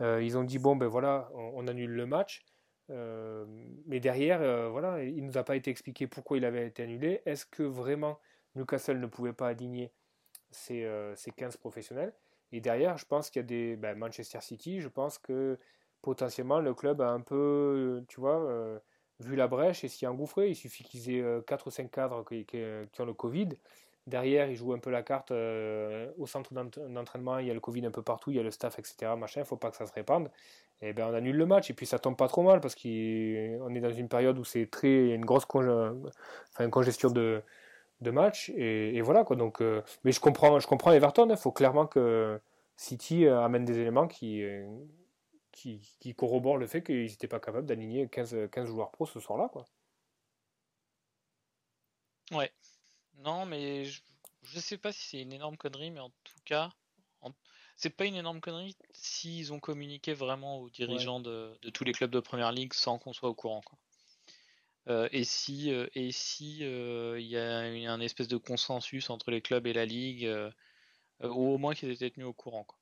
ils ont dit bon ben voilà, on, annule le match, mais derrière voilà, il nous a pas été expliqué pourquoi il avait été annulé. Est-ce que vraiment Newcastle ne pouvait pas aligner ses, 15 professionnels? Et derrière, je pense qu'il y a des ben, Manchester City, je pense que potentiellement le club a un peu, tu vois vu la brèche et s'y engouffrer. Il suffit qu'ils aient 4 euh, ou 5 cadres qui, ont le Covid. Derrière, ils jouent un peu la carte au centre d'entraînement. Il y a le Covid un peu partout, il y a le staff, etc. Machin, il faut pas que ça se répande. Et ben on annule le match et puis ça tombe pas trop mal parce qu'on est dans une période où c'est très une grosse congestion de, de match et, voilà quoi. Donc, mais je comprends, je comprends Everton. Il faut clairement que City amène des éléments qui qui, qui corroborent le fait qu'ils n'étaient pas capables d'aligner 15, 15 joueurs pro ce soir-là. quoi. Ouais. Non, mais je, je sais pas si c'est une énorme connerie, mais en tout cas, c'est pas une énorme connerie s'ils ont communiqué vraiment aux dirigeants de, tous les clubs de première ligue sans qu'on soit au courant. Quoi. Euh, et si euh, et si euh, il y a une, un espèce de consensus entre les clubs et la ligue, ou au moins qu'ils étaient tenus au courant. Quoi.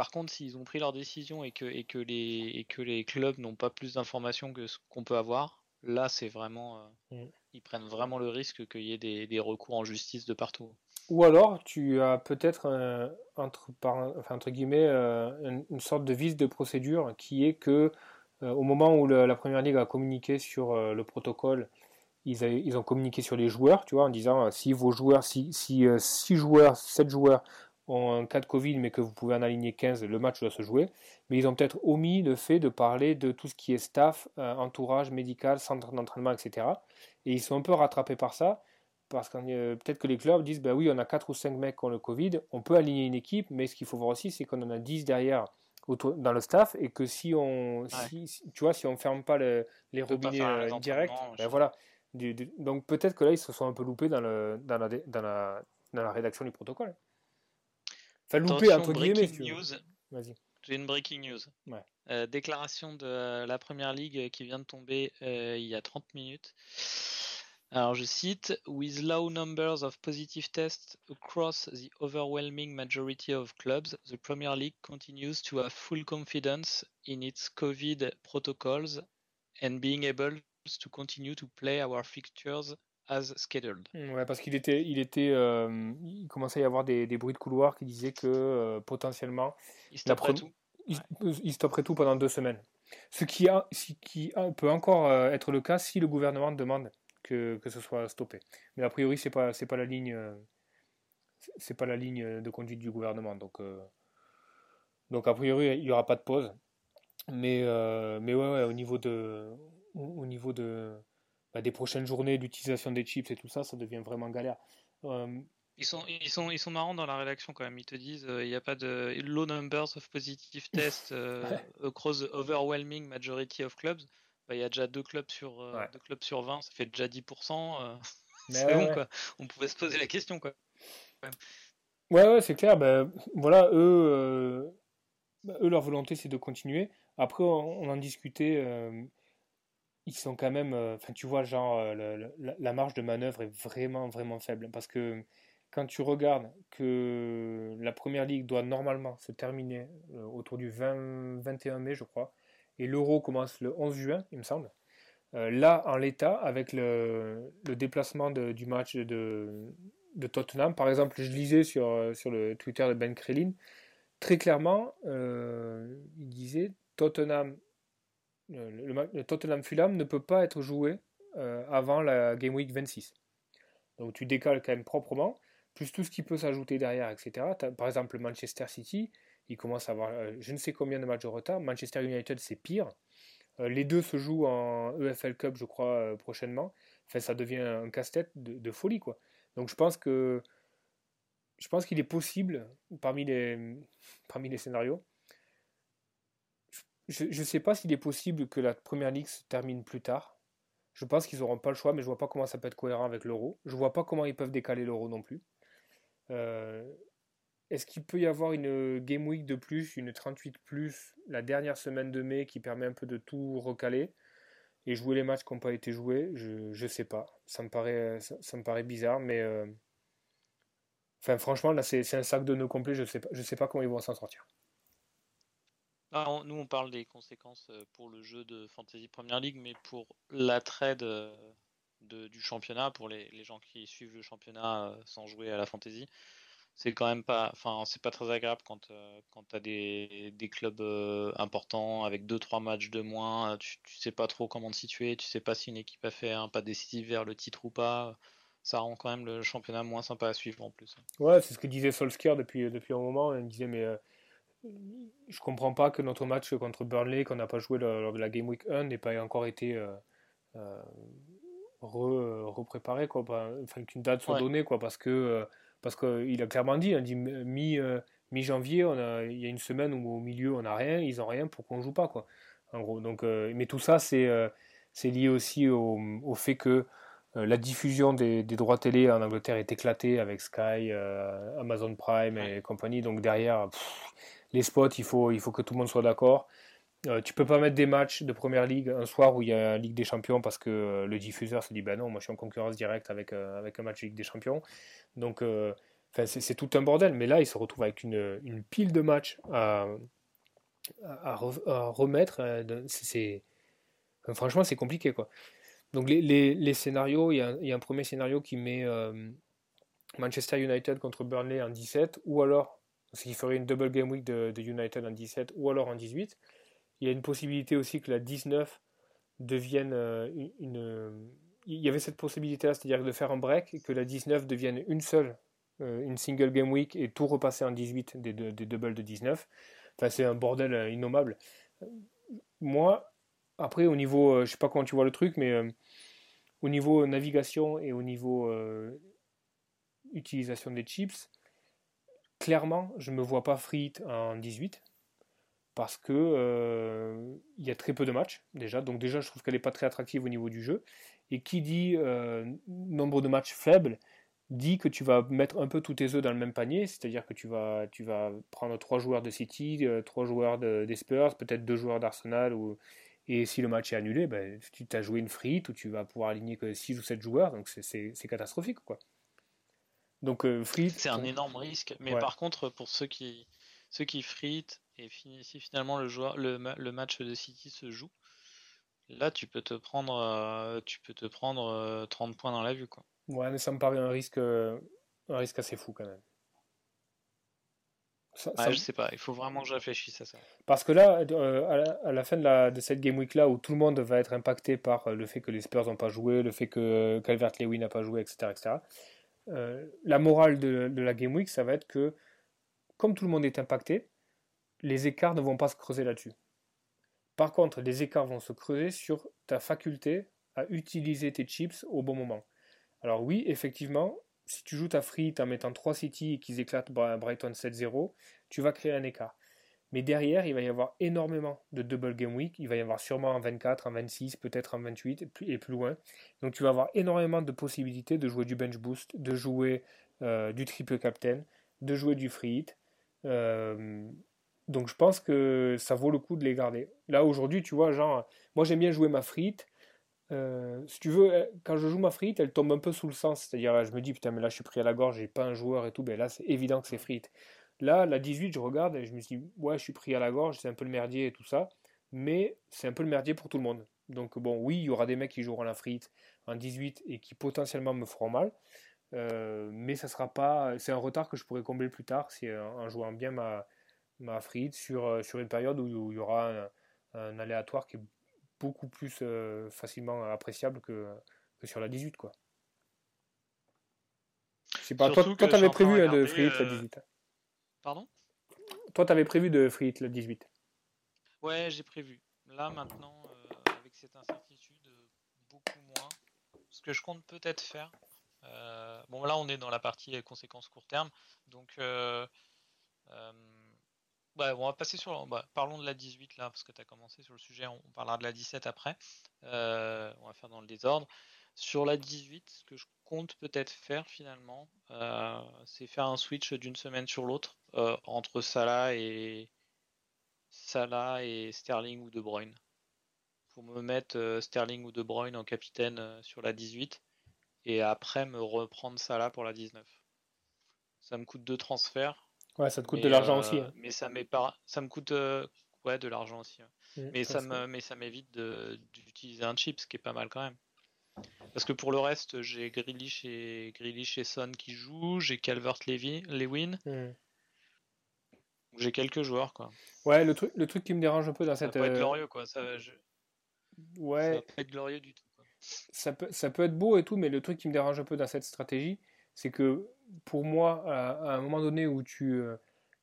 Par contre, s'ils ont pris leur décision et que, et que, les, et que les clubs n'ont pas plus d'informations que ce qu'on peut avoir, là, c'est vraiment. Mm ils prennent vraiment le risque qu'il y ait des, recours en justice de partout. Ou alors, tu as peut-être, entre, entre, guillemets, euh, une, sorte de vice de procédure qui est que, euh, au moment où la Première Ligue a communiqué sur euh, le protocole, ils, ils, ont communiqué sur les joueurs, tu vois, en disant si vos joueurs, si, si 6 joueurs, 7 joueurs ont un cas de Covid, mais que vous pouvez en aligner 15, le match doit se jouer. Mais ils ont peut-être omis le fait de parler de tout ce qui est staff, entourage médical, centre d'entraînement, etc. Et ils sont un peu rattrapés par ça, parce que euh, peut-être que les clubs disent, ben oui, on a 4 ou 5 mecs qui ont le Covid, on peut aligner une équipe, mais ce qu'il faut voir aussi, c'est qu'on en a 10 derrière dans le staff, et que si on, si, tu vois, si on ferme pas les robinets euh, directs, ben voilà. donc peut-être que là, ils se sont un peu loupés dans, le, dans, la, dans, la, dans la rédaction du protocole. Enfin, loupé entre guillemets. Vas-y. J'ai une breaking news. Ouais. Euh, déclaration de la première ligue qui vient de tomber euh, il y a 30 minutes. Alors je cite With low numbers of positive tests across the overwhelming majority of clubs, the Premier League continues to have full confidence in its COVID protocols and being able to continue to play our fixtures as scheduled. Ouais, parce qu'il était, il était, euh, il commençait à y avoir des, des, bruits de couloir qui disaient que potentiellement il tout stopperait tout pendant deux semaines. Ce qui, a, ce qui peut encore euh, être le cas si le gouvernement demande que, que ce soit stoppé. Mais a priori, c'est pas c'est pas la ligne euh, c'est pas la ligne de conduite du gouvernement. Donc euh, donc a priori, il y aura pas de pause. Mais mais ouais, ouais, au niveau de au niveau de bah, des prochaines journées d'utilisation des chips et tout ça, ça devient vraiment galère. Ils sont, ils, sont, ils sont marrants dans la rédaction quand même. Ils te disent euh, il n'y a pas de low numbers of positive tests euh, across the overwhelming majority of clubs. Bah, il y a déjà deux clubs, sur, euh, deux clubs sur 20, ça fait déjà 10%. c'est bon quoi. On pouvait se poser la question quoi. Ouais, ouais, c'est clair. Ben, voilà, eux, eux, leur volonté c'est de continuer. Après, on, en discutait. Ils sont quand même. Enfin, tu vois, genre, la, la, marge de manœuvre est vraiment, vraiment faible. Parce que quand tu regardes que la première ligue doit normalement se terminer euh, autour du 20, 21 mai, je crois, et l'euro commence le 11 juin, il me semble. Euh, là, en l'état, avec le, déplacement du match de, Tottenham, par exemple, je lisais sur, euh, sur le Twitter de Ben Krelin, très clairement, il disait Tottenham, le, Tottenham Fulham ne peut pas être joué avant la Game Week 26. Donc tu décales quand même proprement plus tout ce qui peut s'ajouter derrière, etc. Par exemple, Manchester City, il commence à avoir euh, je ne sais combien de matchs de retard. Manchester United, c'est pire. Euh, les deux se jouent en EFL Cup, je crois, euh, prochainement. Enfin, ça devient un casse-tête de, folie, quoi. Donc, je pense que je pense qu'il est possible, parmi les, parmi les scénarios, je ne sais pas s'il est possible que la première ligue se termine plus tard. Je pense qu'ils n'auront pas le choix, mais je vois pas comment ça peut être cohérent avec l'euro. Je vois pas comment ils peuvent décaler l'euro non plus. Euh, est-ce qu'il peut y avoir une Game Week de plus, une 38 plus, la dernière semaine de mai qui permet un peu de tout recaler et jouer les matchs qui n'ont pas été joués? Je ne sais pas. Ça me paraît, bizarre, mais euh, franchement, là, c'est un sac de nœuds complet. Je ne sais pas comment ils vont s'en sortir. Ah, nous, on parle des conséquences euh, pour le jeu de Fantasy Premier League, mais pour la trade du championnat pour les, gens qui suivent le championnat euh, sans jouer à la fantasy. C'est quand même pas, pas très agréable quand, euh, quand tu as des, des clubs euh, importants avec 2-3 matchs de moins, tu, sais pas trop comment te situer, tu sais pas si une équipe a fait un pas décisif vers le titre ou pas. ça rend quand même le championnat moins sympa à suivre en plus. Ouais, c'est ce que disait Solskjaer depuis, depuis un moment. Il disait, mais je comprends pas que notre match contre Burnley, qu'on n'a pas joué lors de la Game Week 1, n'ait pas encore été repréparé, quoi. Enfin, qu'une date soit donnée, quoi, parce que parce qu'il a clairement dit, il a dit mi, mi-janvier, il y a une semaine où au milieu on n'a rien, ils n'ont rien pour qu'on joue pas, quoi. En gros. Donc, mais tout ça, c'est c'est lié aussi au, au fait que euh, la diffusion des, droits télé en Angleterre est éclatée avec Sky, euh, Amazon Prime et compagnie. Donc derrière, les spots, il faut, que tout le monde soit d'accord. Euh, tu peux pas mettre des matchs de première ligue un soir où il y a Ligue des Champions parce que le diffuseur se dit ben non, moi je suis en concurrence directe avec, avec un match Ligue des Champions. Donc c'est tout un bordel. Mais là, il se retrouve avec une, pile de matchs à, remettre. C'est franchement, c'est compliqué. Donc les, scénarios, il y, y, a, un premier scénario qui met euh, Manchester United contre Burnley en 17, ou alors, ce qui ferait une double game week de, United en 17, ou alors en 18. Il y a une possibilité aussi que la 19 devienne euh, une, Il y avait cette possibilité-là, c'est-à-dire de faire un break, et que la 19 devienne une seule, euh, une single game week, et tout repasser en 18 des, des doubles de 19. Enfin, c'est un bordel innommable. Moi, après, au niveau, euh, je sais pas comment tu vois le truc, mais euh, au niveau navigation et au niveau euh, utilisation des chips, clairement, je ne me vois pas free en 18 parce que il y a très peu de matchs déjà. Donc déjà, je trouve qu'elle n'est pas très attractive au niveau du jeu. Et qui dit nombre de matchs faible dit que tu vas mettre un peu tous tes œufs dans le même panier, c'est-à-dire que tu vas, tu vas prendre trois joueurs de City, trois joueurs des Spurs, peut-être deux joueurs d'Arsenal et si le match est annulé, ben, tu t'as joué une frite où tu vas pouvoir aligner que 6 ou 7 joueurs, donc c'est catastrophique. quoi. Donc euh, C'est un énorme risque, mais par contre, pour ceux qui, ceux qui fritent, et si finalement le, joueur, le, le, match de City se joue, là tu peux te prendre, euh, tu peux te prendre 30 euh, points dans la vue. Quoi. Ouais, mais ça me paraît un risque, un risque assez fou quand même. Ça, Je sais pas, il faut vraiment que je réfléchisse à ça. Parce que là, euh, à, la, fin de, la, de cette Game Week là, où tout le monde va être impacté par euh, le fait que les Spurs n'ont pas joué, le fait que Calvert-Lewin n'a pas joué, etc., etc. Euh, la morale de, la Game Week, ça va être que, comme tout le monde est impacté, les écarts ne vont pas se creuser là-dessus. Par contre, les écarts vont se creuser sur ta faculté à utiliser tes chips au bon moment. Alors oui, effectivement, si tu joues ta free en mettant 3 City et qu'ils éclatent Brighton 7-0, tu vas créer un écart. Mais derrière, il va y avoir énormément de double game week. Il va y avoir sûrement un 24, un 26, peut-être un 28 et plus loin. Donc tu vas avoir énormément de possibilités de jouer du bench boost, de jouer euh, du triple captain, de jouer du free hit. Euh, donc je pense que ça vaut le coup de les garder. Là aujourd'hui, tu vois, genre, moi j'aime bien jouer ma hit euh, si tu veux, euh, quand je joue ma frite, elle tombe un peu sous le sens. C'est-à-dire, je me dis, putain, mais là, je suis pris à la gorge, j'ai pas un joueur et tout. Ben là, c'est évident que c'est frite. Là, la 18, je regarde et je me dis, ouais, je suis pris à la gorge, c'est un peu le merdier et tout ça. Mais c'est un peu le merdier pour tout le monde. Donc, bon, oui, il y aura des mecs qui joueront la frite en 18 et qui potentiellement me feront mal. Euh, mais ça sera pas. C'est un retard que je pourrais combler plus tard si, en jouant bien ma, ma frite sur, sur une période où, il y aura un, un aléatoire qui est beaucoup plus euh, facilement appréciable que, sur la 18 quoi. Je pas, toi, toi t'avais prévu hein, de free hit la 18. Euh, Pardon? Toi t'avais prévu de free hit la 18. Ouais, j'ai prévu. Là maintenant, euh, avec cette incertitude, beaucoup moins. Ce que je compte peut-être faire. bon là on est dans la partie conséquences court terme, donc bah, on va passer sur. Bah, parlons de la 18 là, parce que tu as commencé sur le sujet. On, parlera de la 17 après. Euh, on va faire dans le désordre. Sur la 18, ce que je compte peut-être faire finalement, euh, c'est faire un switch d'une semaine sur l'autre euh, entre Salah et Salah et Sterling ou De Bruyne. Pour me mettre Sterling ou De Bruyne en capitaine sur la 18 et après me reprendre Salah pour la 19. Ça me coûte deux transferts Ouais, ça te coûte de l'argent aussi. Hein. Mais ça, ça me coûte euh, ouais, de l'argent aussi. Mmh, mais, ça me, mais ça m'évite d'utiliser un chip, ce qui est pas mal quand même. Parce que pour le reste, j'ai Grealish et, Grealish et Son qui jouent, j'ai Calvert Lewin. Mmh. J'ai quelques joueurs quoi. Ouais, le truc, le truc qui me dérange un peu dans cette. Ça va être euh, glorieux quoi. Ça, Ouais. pas être glorieux du tout. ça peut, ça peut être beau et tout, mais le truc qui me dérange un peu dans cette stratégie, c'est que pour moi, à, un moment donné où, tu, euh,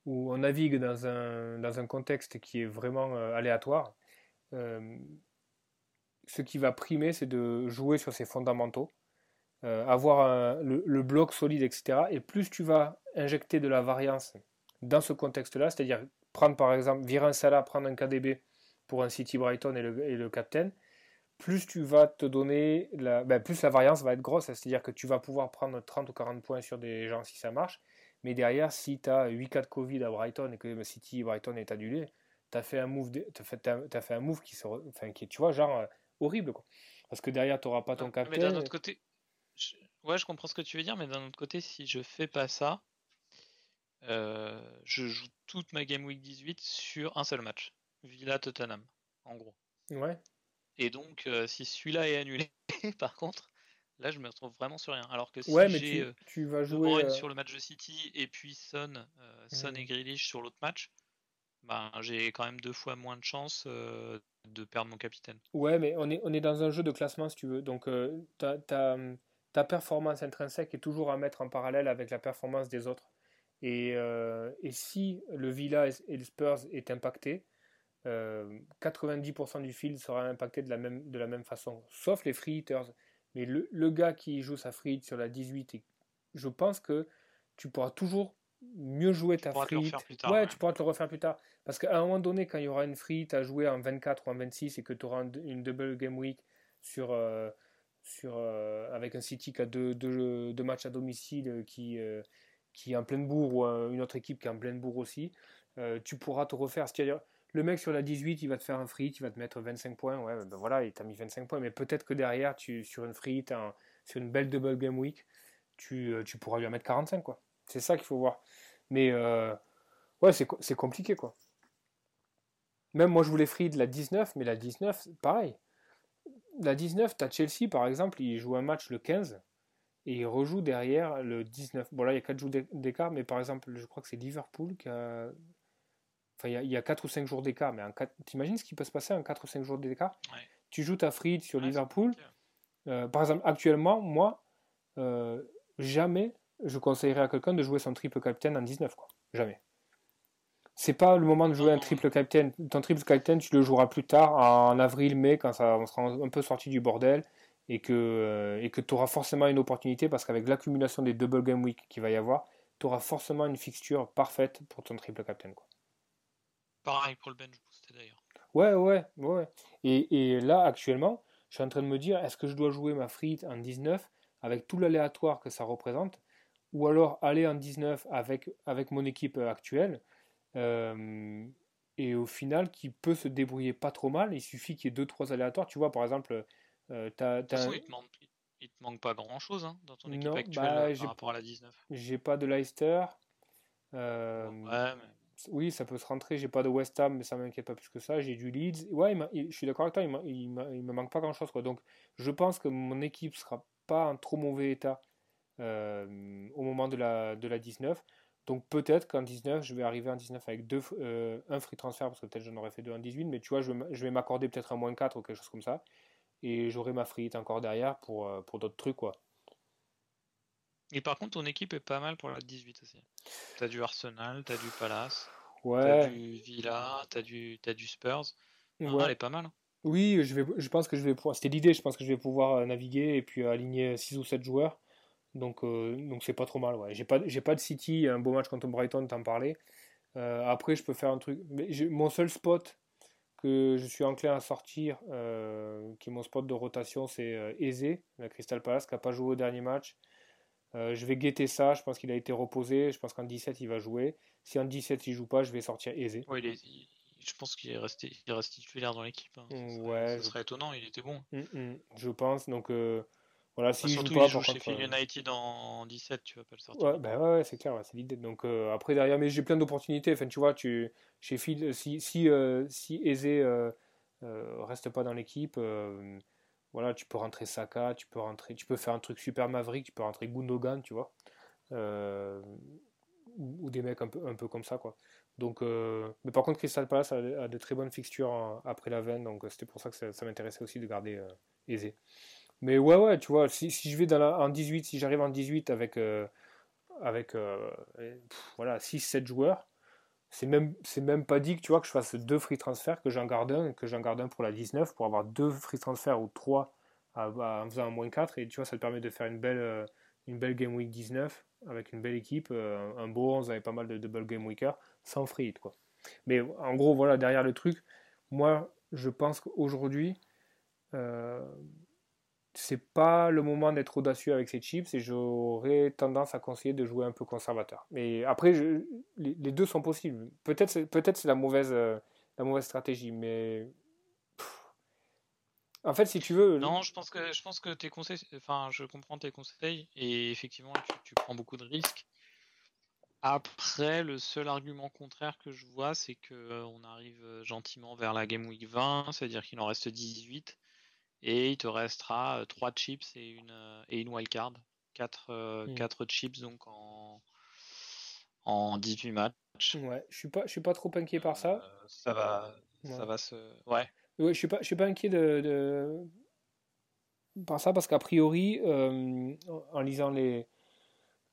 où on navigue dans un, dans un contexte qui est vraiment euh, aléatoire, euh, ce qui va primer, c'est de jouer sur ses fondamentaux, avoir le, bloc solide, etc. Et plus tu vas injecter de la variance dans ce contexte-là, c'est-à-dire prendre par exemple, virer un Salah, prendre un KDB pour un City Brighton et le, captain, plus tu vas te donner, la, ben, plus la variance va être grosse, c'est-à-dire que tu vas pouvoir prendre 30 ou 40 points sur des gens si ça marche, mais derrière, si tu as 8 cas de Covid à Brighton et que City Brighton est annulé, tu as fait un move, fait, un move qui, se, qui tu vois, genre euh, horrible. Quoi. Parce que derrière, tu n'auras pas ton capitaine. Mais d'un autre côté, je... ouais, je comprends ce que tu veux dire, mais d'un autre côté, si je fais pas ça, euh, je joue toute ma Game Week 18 sur un seul match. Villa Tottenham, en gros. Ouais. Et donc, euh, si celui-là est annulé, par contre, là, je me retrouve vraiment sur rien. Alors que si ouais, j'ai tu, euh, tu, vas jouer sur le match de City et puis Son, euh, Son et Grealish sur l'autre match, ben, j'ai quand même deux fois moins de chances de perdre mon capitaine. Ouais, mais on est, on est dans un jeu de classement, si tu veux. Donc, ta, ta, ta, performance intrinsèque est toujours à mettre en parallèle avec la performance des autres. Et, et si le Villa et le Spurs est impacté, 90% euh, du field sera impacté de la même, de la même façon, sauf les free hitters. Mais le, le gars qui joue sa free hit sur la 18, je pense que tu pourras toujours mieux jouer ta free hit. ouais, ouais, tu pourras te le refaire plus tard. Parce qu'à un moment donné, quand il y aura une free hit à jouer en 24 ou en 26 et que tu auras une double game week sur, euh, sur, euh, avec un City qui a deux, deux, deux matchs à domicile qui, qui est en pleine bourre ou une autre équipe qui est en pleine bourre aussi, tu pourras te refaire. C'est-à-dire, le mec sur la 18, il va te faire un free, il va te mettre 25 points. Ouais, ben voilà, il t'a mis 25 points. Mais peut-être que derrière, tu, sur une un, sur une belle double game week, tu, euh, tu pourras lui en mettre 45, quoi. C'est ça qu'il faut voir. Mais euh, ouais, c'est compliqué, quoi. Même moi, je voulais free de la 19, mais la 19, pareil. La 19, tu as Chelsea, par exemple, il joue un match le 15 et il rejoue derrière le 19. Bon, là, il y a 4 jours d'écart, mais par exemple, je crois que c'est Liverpool qui a Enfin, il y, a 4 ou 5 jours d'écart, mais t'imagines ce qui peut se passer en 4 ou 5 jours d'écart? Tu joues ta free sur Liverpool. Euh, par exemple, actuellement, moi, euh, jamais je conseillerais à quelqu'un de jouer son triple captain en 19. Quoi. Jamais. C'est pas le moment de jouer un triple captain. Ton triple captain, tu le joueras plus tard, en avril, mai, quand ça, on sera un peu sorti du bordel et que euh, et que tu auras forcément une opportunité parce qu'avec l'accumulation des double game week qu'il va y avoir, tu auras forcément une fixture parfaite pour ton triple captain. Quoi. Pareil pour le bench boosté d'ailleurs. Ouais, ouais, ouais. Et, et, là, actuellement, je suis en train de me dire, est-ce que je dois jouer ma frite en 19 avec tout l'aléatoire que ça représente ou alors aller en 19 avec, avec mon équipe actuelle euh, et au final qui peut se débrouiller pas trop mal, il suffit qu'il y ait 2-3 aléatoires. Tu vois, par exemple, euh, t'as il, te manque, il te manque pas grand chose hein, dans ton équipe actuelle bah, par rapport à la 19. J'ai pas de Leicester. Euh, ouais, mais oui, ça peut se rentrer. J'ai pas de West Ham, mais ça m'inquiète pas plus que ça. J'ai du Leeds. Ouais, je suis d'accord avec toi, il, me manque pas grand chose. Quoi. Donc, je pense que mon équipe sera pas en trop mauvais état euh, au moment de la, de la 19. Donc, peut-être qu'en 19, je vais arriver en 19 avec deux, euh, un free transfer, parce que peut-être j'en aurais fait deux en 18. Mais tu vois, je, vais m'accorder peut-être un moins 4 ou quelque chose comme ça. Et j'aurai ma free encore derrière pour, euh, pour d'autres trucs, quoi. Et par contre, ton équipe est pas mal pour la 18 aussi. T'as du Arsenal, t'as du Palace, ouais. t'as du Villa, t'as du, as du Spurs. Ouais. elle est pas mal. Hein. Oui, je, vais, je pense que je vais pouvoir. C'était l'idée, je pense que je vais pouvoir naviguer et puis aligner 6 ou 7 joueurs. Donc, euh, donc c'est pas trop mal. Ouais. J'ai pas, j'ai pas de City, un beau match contre Brighton, t'en parlais. Euh, après, je peux faire un truc. Mais mon seul spot que je suis enclin à sortir, qui est mon spot de rotation, c'est Eze, la Crystal Palace, qui n'a pas joué au dernier match. Euh, je vais guetter ça, je pense qu'il a été reposé, je pense qu'en 17 il va jouer. Si en 17 il joue pas, je vais sortir aisé. Ouais, je pense qu'il est resté, il reste titulaire dans l'équipe. Hein. ouais, ce serait étonnant, il était bon. Mm, mm, je pense, donc euh, voilà, si surtout, joue pas, il joue chez Phil euh, United en 17, tu vas pas le sortir. Ouais, bah ouais, c'est clair, c'est l'idée. Donc après derrière, mais j'ai plein d'opportunités. Enfin, tu vois, tu chez Phil, si si si Aizé reste pas dans l'équipe voilà, tu peux rentrer Saka, tu peux rentrer, tu peux faire un truc super Maverick, tu peux rentrer Gundogan, tu vois, euh, ou, des mecs un peu, un peu comme ça, quoi. Donc, euh, mais par contre, Crystal Palace a, de très bonnes fixtures après la veine, donc c'était pour ça que ça, m'intéressait aussi de garder euh, aisé. Mais ouais, ouais, tu vois, si, si je vais dans la, en 18, si j'arrive en 18 avec, euh, avec euh, voilà, 6-7 joueurs, c'est même, même pas dit que, tu vois, que je fasse deux free transferts, que j'en garde un, que j'en garde un pour la 19, pour avoir deux free transferts ou trois en faisant un moins 4, et tu vois, ça te permet de faire une belle, euh, une belle Game Week 19 avec une belle équipe, un beau 11 avec pas mal de double Game Weeker, sans free hit, quoi. Mais en gros, voilà, derrière le truc, moi, je pense qu'aujourd'hui, c'est pas le moment d'être audacieux avec ces chips et j'aurais tendance à conseiller de jouer un peu conservateur. Mais après, les, deux sont possibles. Peut-être peut-être c'est la mauvaise euh, la mauvaise stratégie, mais en fait, si tu veux. Non, je pense que je pense que tes conseils, enfin, je comprends tes conseils et effectivement, tu prends beaucoup de risques. Après, le seul argument contraire que je vois, c'est que euh, on arrive euh, gentiment vers la Game Week 20, c'est-à-dire qu'il en reste 18, et il te restera 3 euh, chips et une, et une wildcard. 4, 4 hmm. chips donc en, en 18 matchs. Ouais, je suis pas, je suis pas trop inquiet par ça. ça va, ça va se, ouais. je suis pas, je suis pas inquiet de, de... par ça parce qu'a priori, en lisant les,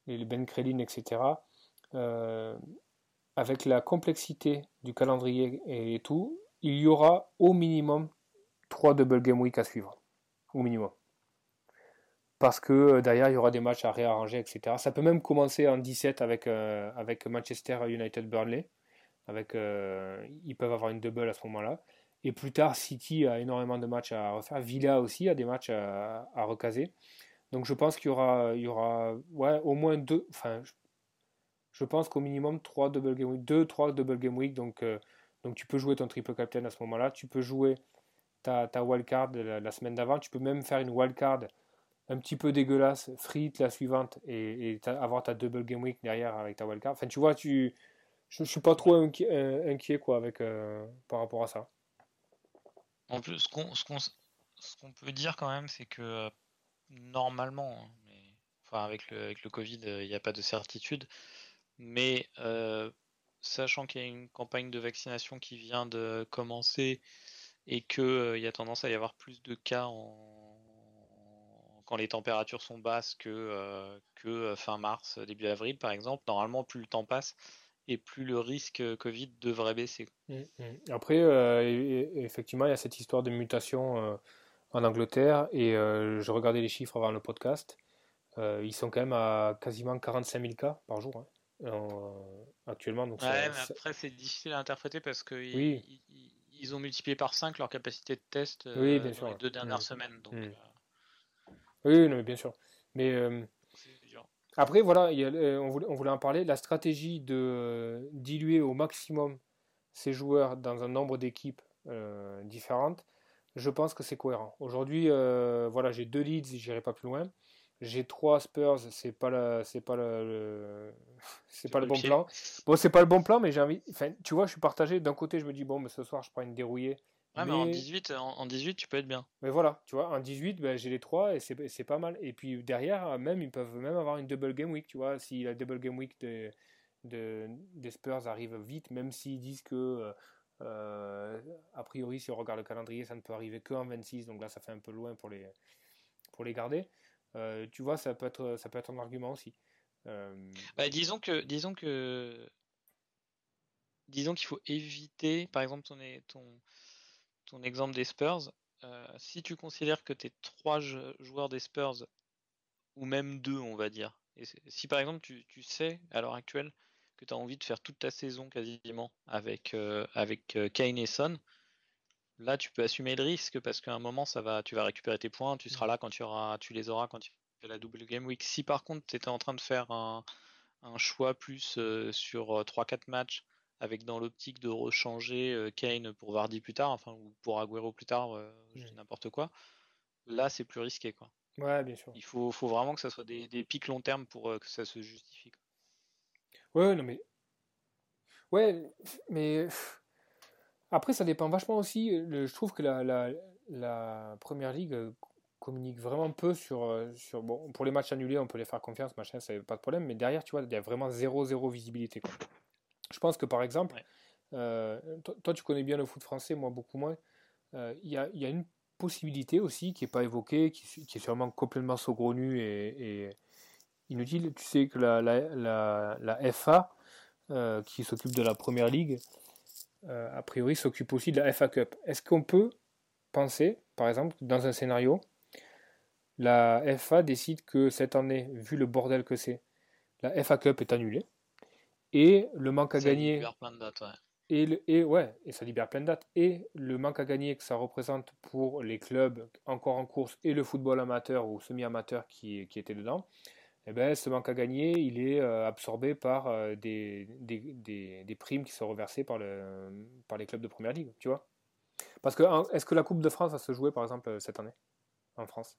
les Ben Crelin, etc. Euh, avec la complexité du calendrier et tout, il y aura au minimum 3 double game week à suivre. Au minimum. Parce que euh, derrière, il y aura des matchs à réarranger, etc. Ça peut même commencer en 17 avec, euh, avec Manchester United Burnley. Avec, ils peuvent avoir une double à ce moment-là. Et plus tard, City a énormément de matchs à refaire. Villa aussi a des matchs à, recaser. Donc je pense qu'il y aura, il y aura ouais, au moins deux. Enfin, je pense qu'au minimum 3 double game week, 2 3 double game week donc euh, donc tu peux jouer ton triple captain à ce moment-là, tu peux jouer ta, ta wildcard la, la semaine d'avant, tu peux même faire une wildcard un petit peu dégueulasse, free la suivante et, avoir ta double game week derrière avec ta wildcard. Enfin, tu vois, tu, je, ne suis pas trop inquiet, euh, quoi avec euh, par rapport à ça. En plus, ce qu'on peut dire quand même, c'est que normalement, hein, enfin avec le, avec le Covid, il n'y a pas de certitude. Mais euh, sachant qu'il y a une campagne de vaccination qui vient de commencer et qu'il euh, y a tendance à y avoir plus de cas quand les températures sont basses que, euh, que fin mars, début avril par exemple, normalement plus le temps passe et plus le risque Covid devrait baisser. Mmh, mmh. Après, effectivement, il y a cette histoire de mutation en Angleterre et je regardais les chiffres avant le podcast. ils sont quand même à quasiment 45 000 cas par jour. Hein actuellement. Donc ouais, mais après, c'est difficile à interpréter parce qu'ils oui. Ils, ont multiplié par 5 leur capacité de test oui, bien sûr. les deux dernières mmh. semaines. Donc, mmh. euh, Oui, non, mais bien sûr. Mais euh, après, voilà, il y a, on, voulait, on, voulait, en parler. La stratégie de euh, diluer au maximum ces joueurs dans un nombre d'équipes différentes, je pense que c'est cohérent. Aujourd'hui, voilà, j'ai deux leads, j'irai pas plus loin. J'ai trois Spurs, c'est pas la, c'est pas le, c'est pas le bon plan. Bon, c'est pas le bon plan, mais j'ai envie. Enfin, tu vois, je suis partagé. D'un côté, je me dis bon, mais ce soir, je prends une dérouillée. Ouais, mais, en 18, en, 18, tu peux être bien. Mais voilà, tu vois, en 18, ben, j'ai les trois et c'est pas mal. Et puis derrière, même, ils peuvent même avoir une double game week, tu vois. Si la double game week de, de, des Spurs arrive vite, même s'ils disent que, euh, a priori, si on regarde le calendrier, ça ne peut arriver qu'en 26, donc là, ça fait un peu loin pour les, pour les garder. Euh, tu vois, ça peut être, ça peut être un argument aussi. Euh, bah, disons que, disons que, disons qu'il faut éviter, par exemple, ton, ton, ton exemple des Spurs. Euh, si tu considères que tes trois joueurs des Spurs, ou même deux, on va dire, et si par exemple tu, tu sais à l'heure actuelle que tu as envie de faire toute ta saison quasiment avec, avec Kane et Son, Là, tu peux assumer le risque parce qu'à un moment, ça va, tu vas récupérer tes points, tu seras là quand tu auras, tu les auras quand tu fais la double game week. Si par contre, tu étais en train de faire un, choix plus euh, sur 3-4 euh, matchs avec dans l'optique de rechanger euh, Kane pour Vardy plus tard, enfin ou pour Aguero plus tard, je dis n'importe quoi. Là, c'est plus risqué quoi. Ouais, bien sûr. Il faut, faut vraiment que ça soit des, pics long terme pour que ça se justifie. Ouais, non mais. Ouais, mais après, ça dépend vachement aussi. je trouve que la, la, la, première ligue euh, communique vraiment peu sur, euh, sur. Bon, pour les matchs annulés, on peut les faire confiance, machin, ça pas de problème. Mais derrière, tu vois, il y a vraiment zéro, zéro visibilité. Quoi. Je pense que par exemple, euh, toi, tu connais bien le foot français, moi beaucoup moins. Il y, a, y, a, une possibilité aussi qui n'est pas évoquée, qui, qui, est sûrement complètement saugrenue et, et, inutile. Tu sais que la, la, la, FA, euh, qui s'occupe de la Première Ligue, euh, a priori s'occupe aussi de la FA Cup. Est-ce qu'on peut penser, par exemple, dans un scénario, la FA décide que cette année, vu le bordel que c'est, la FA Cup est annulée et le manque à gagner. Plein de dates, ouais. Et, le, et, ouais, et ça libère plein de dates. Et le manque à gagner que ça représente pour les clubs encore en course et le football amateur ou semi-amateur qui, qui était dedans, eh ben, ce manque à gagner, il est euh, absorbé par euh, des, des, des, des, primes qui sont reversées par, le, par les clubs de première ligue, tu vois. Parce que est-ce que la Coupe de France va se jouer par exemple cette année en France?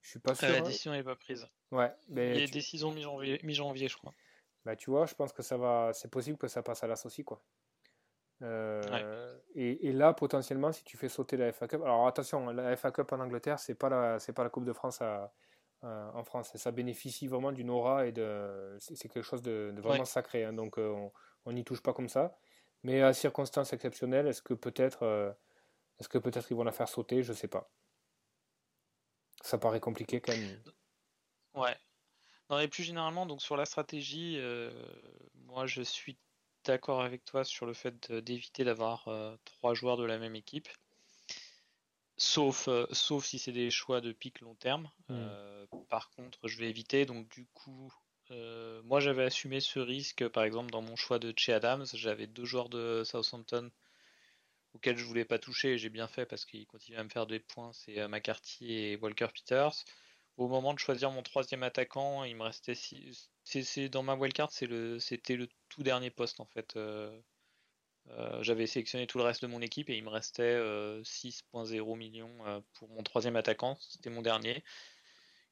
Je suis pas sûr. La hein. décision n'est pas prise. Ouais, mais il y a décision mi-janvier, mi-janvier, je crois. Bah, tu vois, je pense que ça va, c'est possible que ça passe à l'as aussi, quoi. Euh, et, et, là, potentiellement, si tu fais sauter la FA Cup, alors attention, la FA Cup en Angleterre, c'est pas la, c'est pas la Coupe de France à, en France. Et ça bénéficie vraiment d'une aura et de, c'est, quelque chose de, vraiment sacré. Hein. donc, euh, on n'y touche pas comme ça. Mais à circonstances exceptionnelles, est-ce que peut-être, euh, est-ce que peut-être ils vont la faire sauter? Je sais pas. Ça paraît compliqué quand même. Ouais. Non, et plus généralement, donc sur la stratégie, moi je suis d'accord avec toi sur le fait d'éviter d'avoir euh, trois joueurs de la même équipe. Sauf, euh, sauf si c'est des choix de pic long terme. Hmm. Euh, par contre, je vais éviter. Donc, du coup, moi j'avais assumé ce risque, par exemple, dans mon choix de Che Adams. J'avais deux joueurs de Southampton auxquels je voulais pas toucher et j'ai bien fait parce qu'ils continuent à me faire des points. C'est McCarthy et Walker Peters. Au moment de choisir mon troisième attaquant, il me restait six... dans ma wildcard, c'était le, tout dernier poste en fait. Euh, euh, j'avais sélectionné tout le reste de mon équipe et il me restait 6.0 euh, millions pour mon troisième attaquant, c'était mon dernier.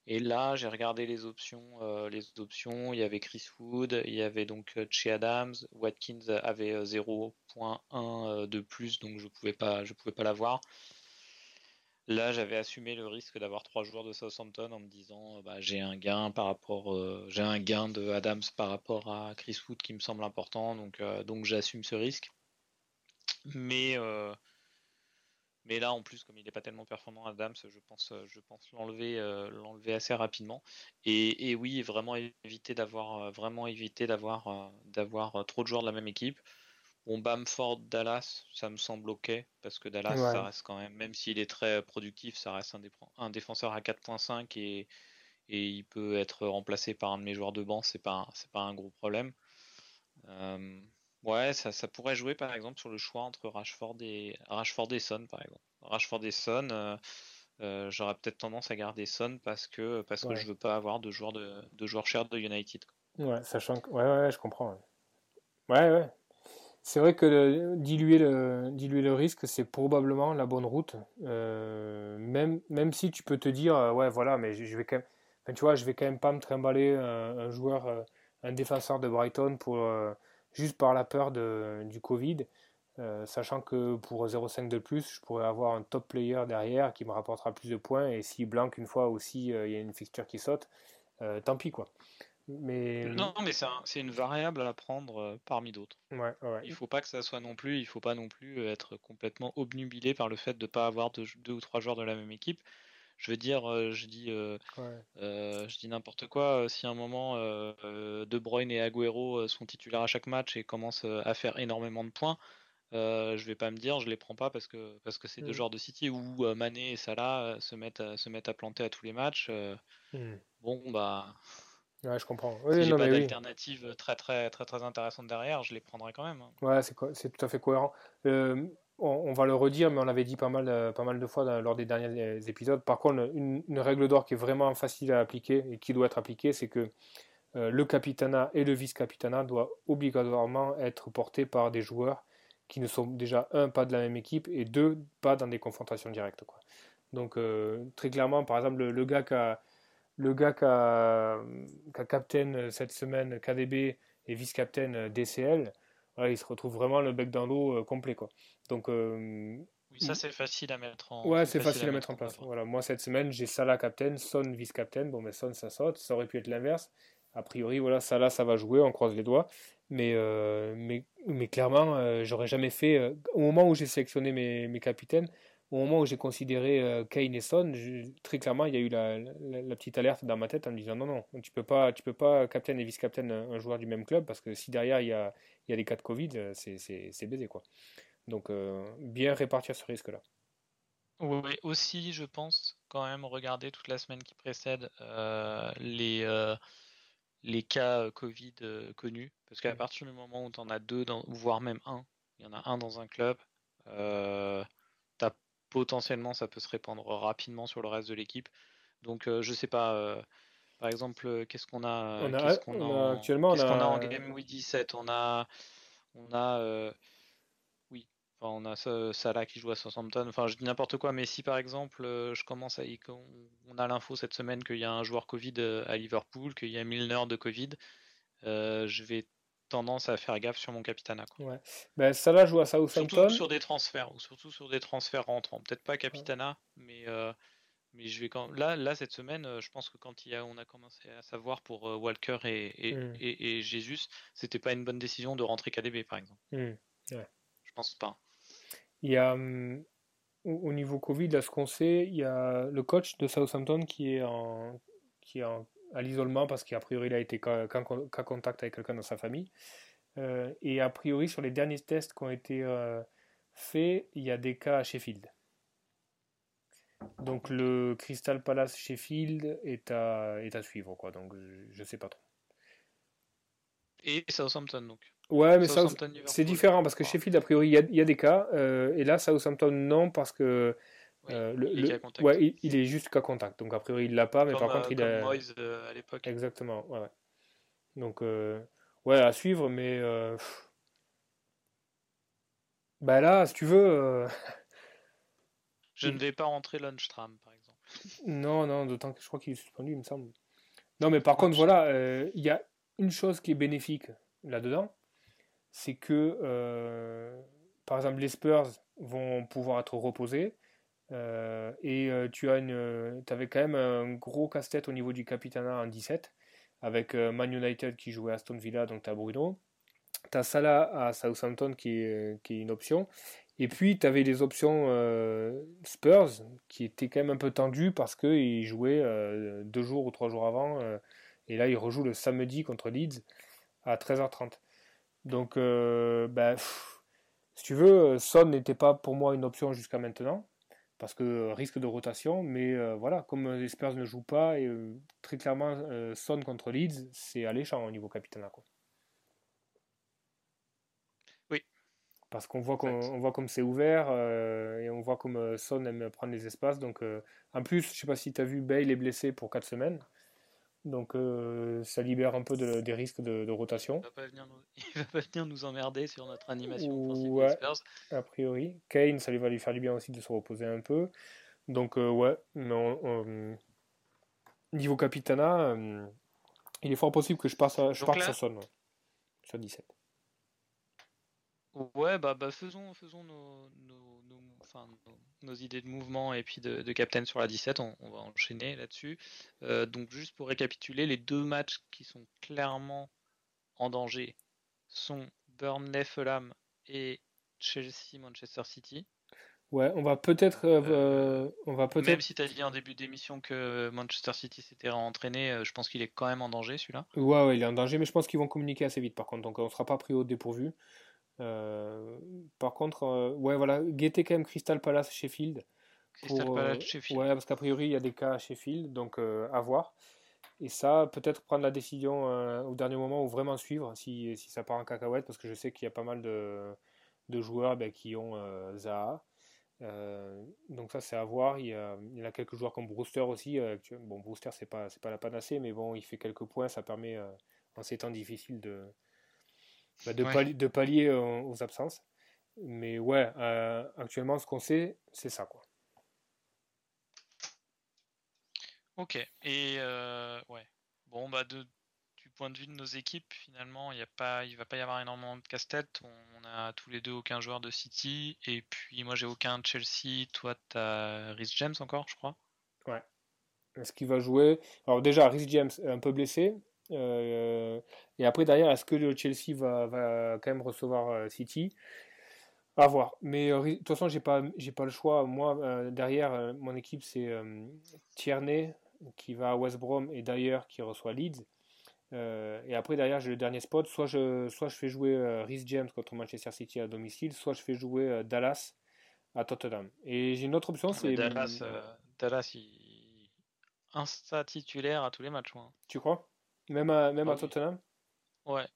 Et là, j'ai regardé les options, les options. Il y avait Chris Wood, il y avait donc Che Adams, Watkins avait 0.1 de plus, donc je pouvais pas, je pouvais pas l'avoir. Là, j'avais assumé le risque d'avoir trois joueurs de Southampton en me disant bah, j'ai un gain par rapport, euh, j'ai un gain de Adams par rapport à Chris Wood qui me semble important, donc, euh, donc j'assume ce risque. Mais, euh, mais là, en plus, comme il n'est pas tellement performant, Adams, je pense, je pense l'enlever, l'enlever assez rapidement. Et, et, oui, vraiment éviter d'avoir, vraiment éviter d'avoir, d'avoir trop de joueurs de la même équipe. Bon, Bamford, Dallas, ça me semble ok, parce que Dallas, ça reste quand même, même s'il est très productif, ça reste un, défenseur à 4.5 et, et il peut être remplacé par un de mes joueurs de banc, c'est pas, c'est pas un gros problème. Euh, ouais, ça, ça, pourrait jouer par exemple sur le choix entre Rashford et, Rashford et Son, par exemple. Rashford et Son, euh, euh, j'aurais peut-être tendance à garder Son parce que, parce que je veux pas avoir de joueurs, de, de joueurs chers de United. Ouais, sachant que, ouais, ouais, je comprends. Ouais, ouais, c'est vrai que diluer, le, diluer le risque, c'est probablement la bonne route. Euh, même, même si tu peux te dire, ouais, voilà, mais je, vais quand même, tu vois, je vais quand même pas me trimballer un, joueur, un défenseur de Brighton pour, juste par la peur de, du Covid. sachant que pour 0,5 de plus, je pourrais avoir un top player derrière qui me rapportera plus de points. Et si blanc une fois aussi, il y a une fixture qui saute, tant pis quoi. Mais... Non, mais c'est une variable à prendre euh, parmi d'autres. Ouais, ouais. Il faut pas que ça soit non plus, il faut pas non plus euh, être complètement obnubilé par le fait de ne pas avoir deux, ou trois joueurs de la même équipe. Je veux dire, euh, je dis, je dis n'importe quoi. Si à un moment De Bruyne et Agüero sont titulaires à chaque match et commencent à faire énormément de points, je vais pas me dire je les prends pas parce que parce que c'est deux mm. joueurs de City ou Mané et Salah se mettent à, se mettent à planter à tous les matchs. Mm. Bon bah Ouais, je comprends. si j'ai pas d'alternative très, très, très, très intéressante derrière, je les prendrai quand même. Hein. Ouais, c'est tout à fait cohérent. Euh, on, va le redire, mais on l'avait dit pas mal, euh, pas mal de fois lors des derniers euh, épisodes. Par contre, une, règle d'or qui est vraiment facile à appliquer et qui doit être appliquée, c'est que le capitana et le vice-capitana doivent obligatoirement être portés par des joueurs qui ne sont déjà, un, pas de la même équipe et deux, pas dans des confrontations directes. Donc, très clairement, par exemple, le gars qui a le gars qui a, captain euh, cette semaine KDB et vice-captain euh, Il se retrouve vraiment le bec dans l'eau euh, complet. Quoi. Donc, oui, ça c'est facile à mettre en Ouais, c'est facile, à mettre en place. Voilà, moi cette semaine, j'ai Salah captain, Son vice-captain. Bon, mais Son ça saute, ça aurait pu être l'inverse. A priori, voilà, Salah ça va jouer, on croise les doigts. Mais, mais, mais clairement, j'aurais jamais fait. au moment où j'ai sélectionné mes, mes capitaines, au moment où j'ai considéré Kane et Son, très clairement, il y a eu la, petite alerte dans ma tête en me disant non, non, tu peux pas, tu peux pas captain et vice-captain un, joueur du même club parce que si derrière il y a, il y a des cas de Covid, c'est baisé quoi. Donc bien répartir ce risque-là. Oui, aussi, je pense, quand même, regarder toute la semaine qui précède les, les cas Covid connus. Parce qu'à partir du moment où tu en as deux, dans, voire même un, il y en a un dans un club, euh, potentiellement ça peut se répandre rapidement sur le reste de l'équipe. Donc je sais pas, par exemple, qu'est-ce qu'on a, on a, a, actuellement on a... en Game Week 17 On a, on a on a Salah qui joue à Southampton. Enfin, je dis n'importe quoi, mais si par exemple, euh, je commence à on a l'info cette semaine qu'il y a un joueur Covid euh, à Liverpool, qu'il y a Milner de Covid, euh, je vais tendance à faire gaffe sur mon Capitana. Ouais. Ben, Salah joue à Southampton. Surtout sur des transferts, ou surtout sur des transferts rentrants. Peut-être pas Capitana, mais mais je vais quand là là cette semaine, je pense que quand il y a, on a commencé à savoir pour Walker et et, mm. et, Jésus, c'était pas une bonne décision de rentrer KDB par exemple. Mm. Ouais. Je pense pas. Il y a, hum, au niveau Covid, là, ce qu'on sait, il y a le coach de Southampton qui est, en, qui est à l'isolement parce qu'a priori, il a été qu'en contact avec quelqu'un dans sa famille. Euh, et a priori, sur les derniers tests qui ont été euh, faits, il y a des cas à Sheffield. Donc le Crystal Palace Sheffield est à, est à suivre, quoi. Donc je ne sais pas trop. Et Southampton, donc. Ouais, mais c'est différent parce que Sheffield, a priori, il y a, des cas. Euh, et là, Southampton, non, parce que. Euh, le, il, est ouais, il, est juste cas contact. Donc, a priori, il l'a pas, mais par contre, euh, il a. À l'époque. Exactement, ouais. Donc, ouais, à suivre, mais. Bah là, si tu veux. Je ne vais pas rentrer Lundstram, par exemple. Non, non, d'autant que je crois qu'il est suspendu, il me semble. Non, mais par contre, voilà, il y a une chose qui est bénéfique là-dedans, c'est que, euh, par exemple, les Spurs vont pouvoir être reposés. Euh, et euh, tu as une, avais quand même un gros casse-tête au niveau du Capitana en 17, avec Man United qui jouait à Aston Villa, donc tu as Bruno. Tu as Salah à Southampton qui est, qui est une option. Et puis tu avais les options Spurs qui étaient quand même un peu tendues parce qu'ils jouaient deux jours ou trois jours avant. et là, ils rejouent le samedi contre Leeds à 13h30. Donc, euh, ben, si tu veux, Son n'était pas pour moi une option jusqu'à maintenant, parce que risque de rotation, mais euh, voilà, comme les Spurs ne jouent pas, et euh, très clairement, Son contre Leeds, c'est alléchant au niveau capitaine. Quoi. Parce qu'on voit, qu'on, voit comme c'est ouvert, et on voit comme Son aime prendre les espaces. Donc, en plus, je sais pas si tu as vu, Bale est blessé pour 4 semaines. Donc euh, ça libère un peu des risques de, rotation. Il va, pas venir nous, va pas venir nous emmerder sur notre animation ouais, A priori. Kane, ça va lui faire du bien aussi de se reposer un peu. Donc euh, ouais, mais niveau Capitana, euh, il est fort possible que je, passe je parte sur Son, sur 17. Ouais, bah, bah faisons, faisons nos, nos, idées de mouvement et puis de, de Captain sur la 17. On, va enchaîner là-dessus. Euh, donc, juste pour récapituler, les deux matchs qui sont clairement en danger sont Burnley, Fulham et Chelsea-Manchester City. Ouais, on va peut-être. Euh, euh, on va peut-être. Même si tu as dit en début d'émission que Manchester City s'était entraîné, je pense qu'il est quand même en danger celui-là. Ouais, ouais, il est en danger, mais je pense qu'ils vont communiquer assez vite par contre, donc on ne sera pas pris au dépourvu. Euh, par contre, euh, ouais, voilà, guetter quand même Crystal Palace Sheffield. Crystal Palace euh, Sheffield. Ouais, parce qu'a priori, il y a des cas à Sheffield, donc à voir. Et ça, peut-être prendre la décision au dernier moment ou vraiment suivre si, si, ça part en cacahuète, parce que je sais qu'il y a pas mal de, de joueurs ben, qui ont Zaha. donc ça, c'est à voir. Il y, a, il y, a, quelques joueurs comme Brewster aussi. bon, Brewster, c'est pas, c'est pas la panacée, mais bon, il fait quelques points. Ça permet, en ces temps difficiles, de, bah, de, pallier, de, pallier, aux absences. Mais ouais, euh, actuellement, ce qu'on sait, c'est ça. quoi. Ok. Et euh, ouais. Bon, bah, de, du point de vue de nos équipes, finalement, il pas, il va pas y avoir énormément de casse-tête. On, a tous les deux aucun joueur de City. Et puis, moi, j'ai aucun de Chelsea. Toi, tu as Rhys James encore, je crois. Ouais. Est-ce qu'il va jouer? Alors, déjà, Rhys James est un peu blessé. Euh, et après, derrière, est-ce que le Chelsea va, va, quand même recevoir euh, City? À voir. Mais de toute façon, j'ai pas, j'ai pas le choix. Moi, derrière, mon équipe, c'est Tierney qui va à West Brom et d'ailleurs qui reçoit Leeds. et après, derrière, j'ai le dernier spot. Soit je, soit je fais jouer Rhys James contre Manchester City à domicile, soit je fais jouer Dallas à Tottenham. Et j'ai une autre option, c'est. Dallas, Dallas, il insta titulaire à tous les matchs. Moi. Tu crois? Même à, même à Tottenham Ouais.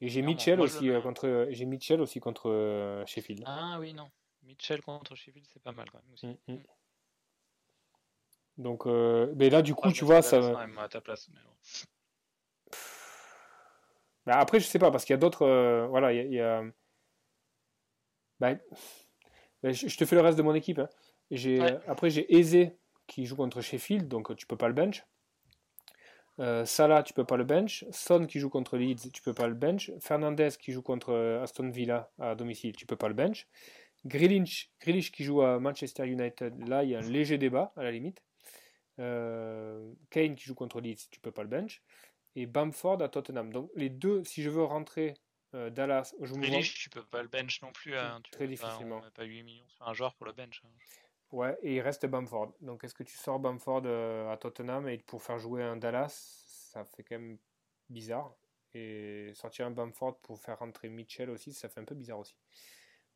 Et j'ai Mitchell, aussi, euh, contre, j'ai Mitchell aussi contre euh, Sheffield. Ah oui, non. Mitchell contre Sheffield, c'est pas mal quand même aussi. Mm, mm. Donc, euh, mais là, du coup, tu vois, ça. À ta place, mais bah, après, je sais pas, parce qu'il y a d'autres. voilà, il y a. Bah, bah, je te fais le reste de mon équipe. Hein. J'ai, Après, j'ai Eze qui joue contre Sheffield, donc tu peux pas le bench. Euh, Salah, tu peux pas le bench. Son qui joue contre Leeds, tu peux pas le bench. Fernandez qui joue contre euh, Aston Villa à domicile, tu peux pas le bench. Grealish, qui joue à Manchester United, là il y a un léger débat à la limite. Euh, Kane qui joue contre Leeds, tu peux pas le bench. Et Bamford à Tottenham. Donc les deux, si je veux rentrer Dallas, je Grealish, tu peux pas le bench non plus. Hein, très difficilement. Pas, pas 8 millions sur un joueur pour le bench. Hein. Ouais, et il reste Bamford. Donc est-ce que tu sors Bamford euh, à Tottenham et pour faire jouer un Dallas, ça fait quand même bizarre. Et sortir un Bamford pour faire rentrer Mitchell aussi, ça fait un peu bizarre aussi.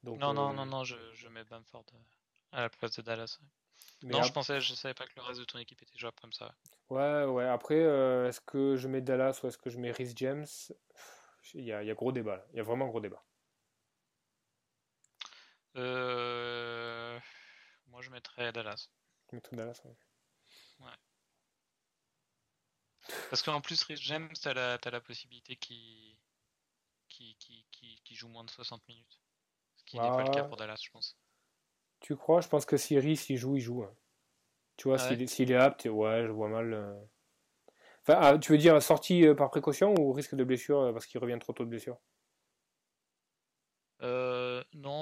Donc, non, non, euh, non, non, je, je, mets Bamford euh, à la place de Dallas. non, je pensais, je savais pas que le reste de ton équipe était jouable comme ça. Ouais, ouais. Après, est-ce que je mets Dallas ou est-ce que je mets Rhys James? Il y, a, y a gros débat. Il y a vraiment gros débat. Euh... Moi, je mettrais Dallas. Je mettrais Dallas, ouais. Parce qu'en plus, Rhys James, t'as la, as la possibilité qu'il qui, qui, qui, joue moins de 60 minutes. Ce qui n'est pas le cas pour Dallas, je pense. Tu crois? Je pense que si Rhys il joue, il joue. Hein. Tu vois, ah s'il est apte, ouais, je vois mal. Euh. Enfin, ah, tu veux dire sortie euh, par précaution ou risque de blessure euh, parce qu'il revient trop tôt de blessure?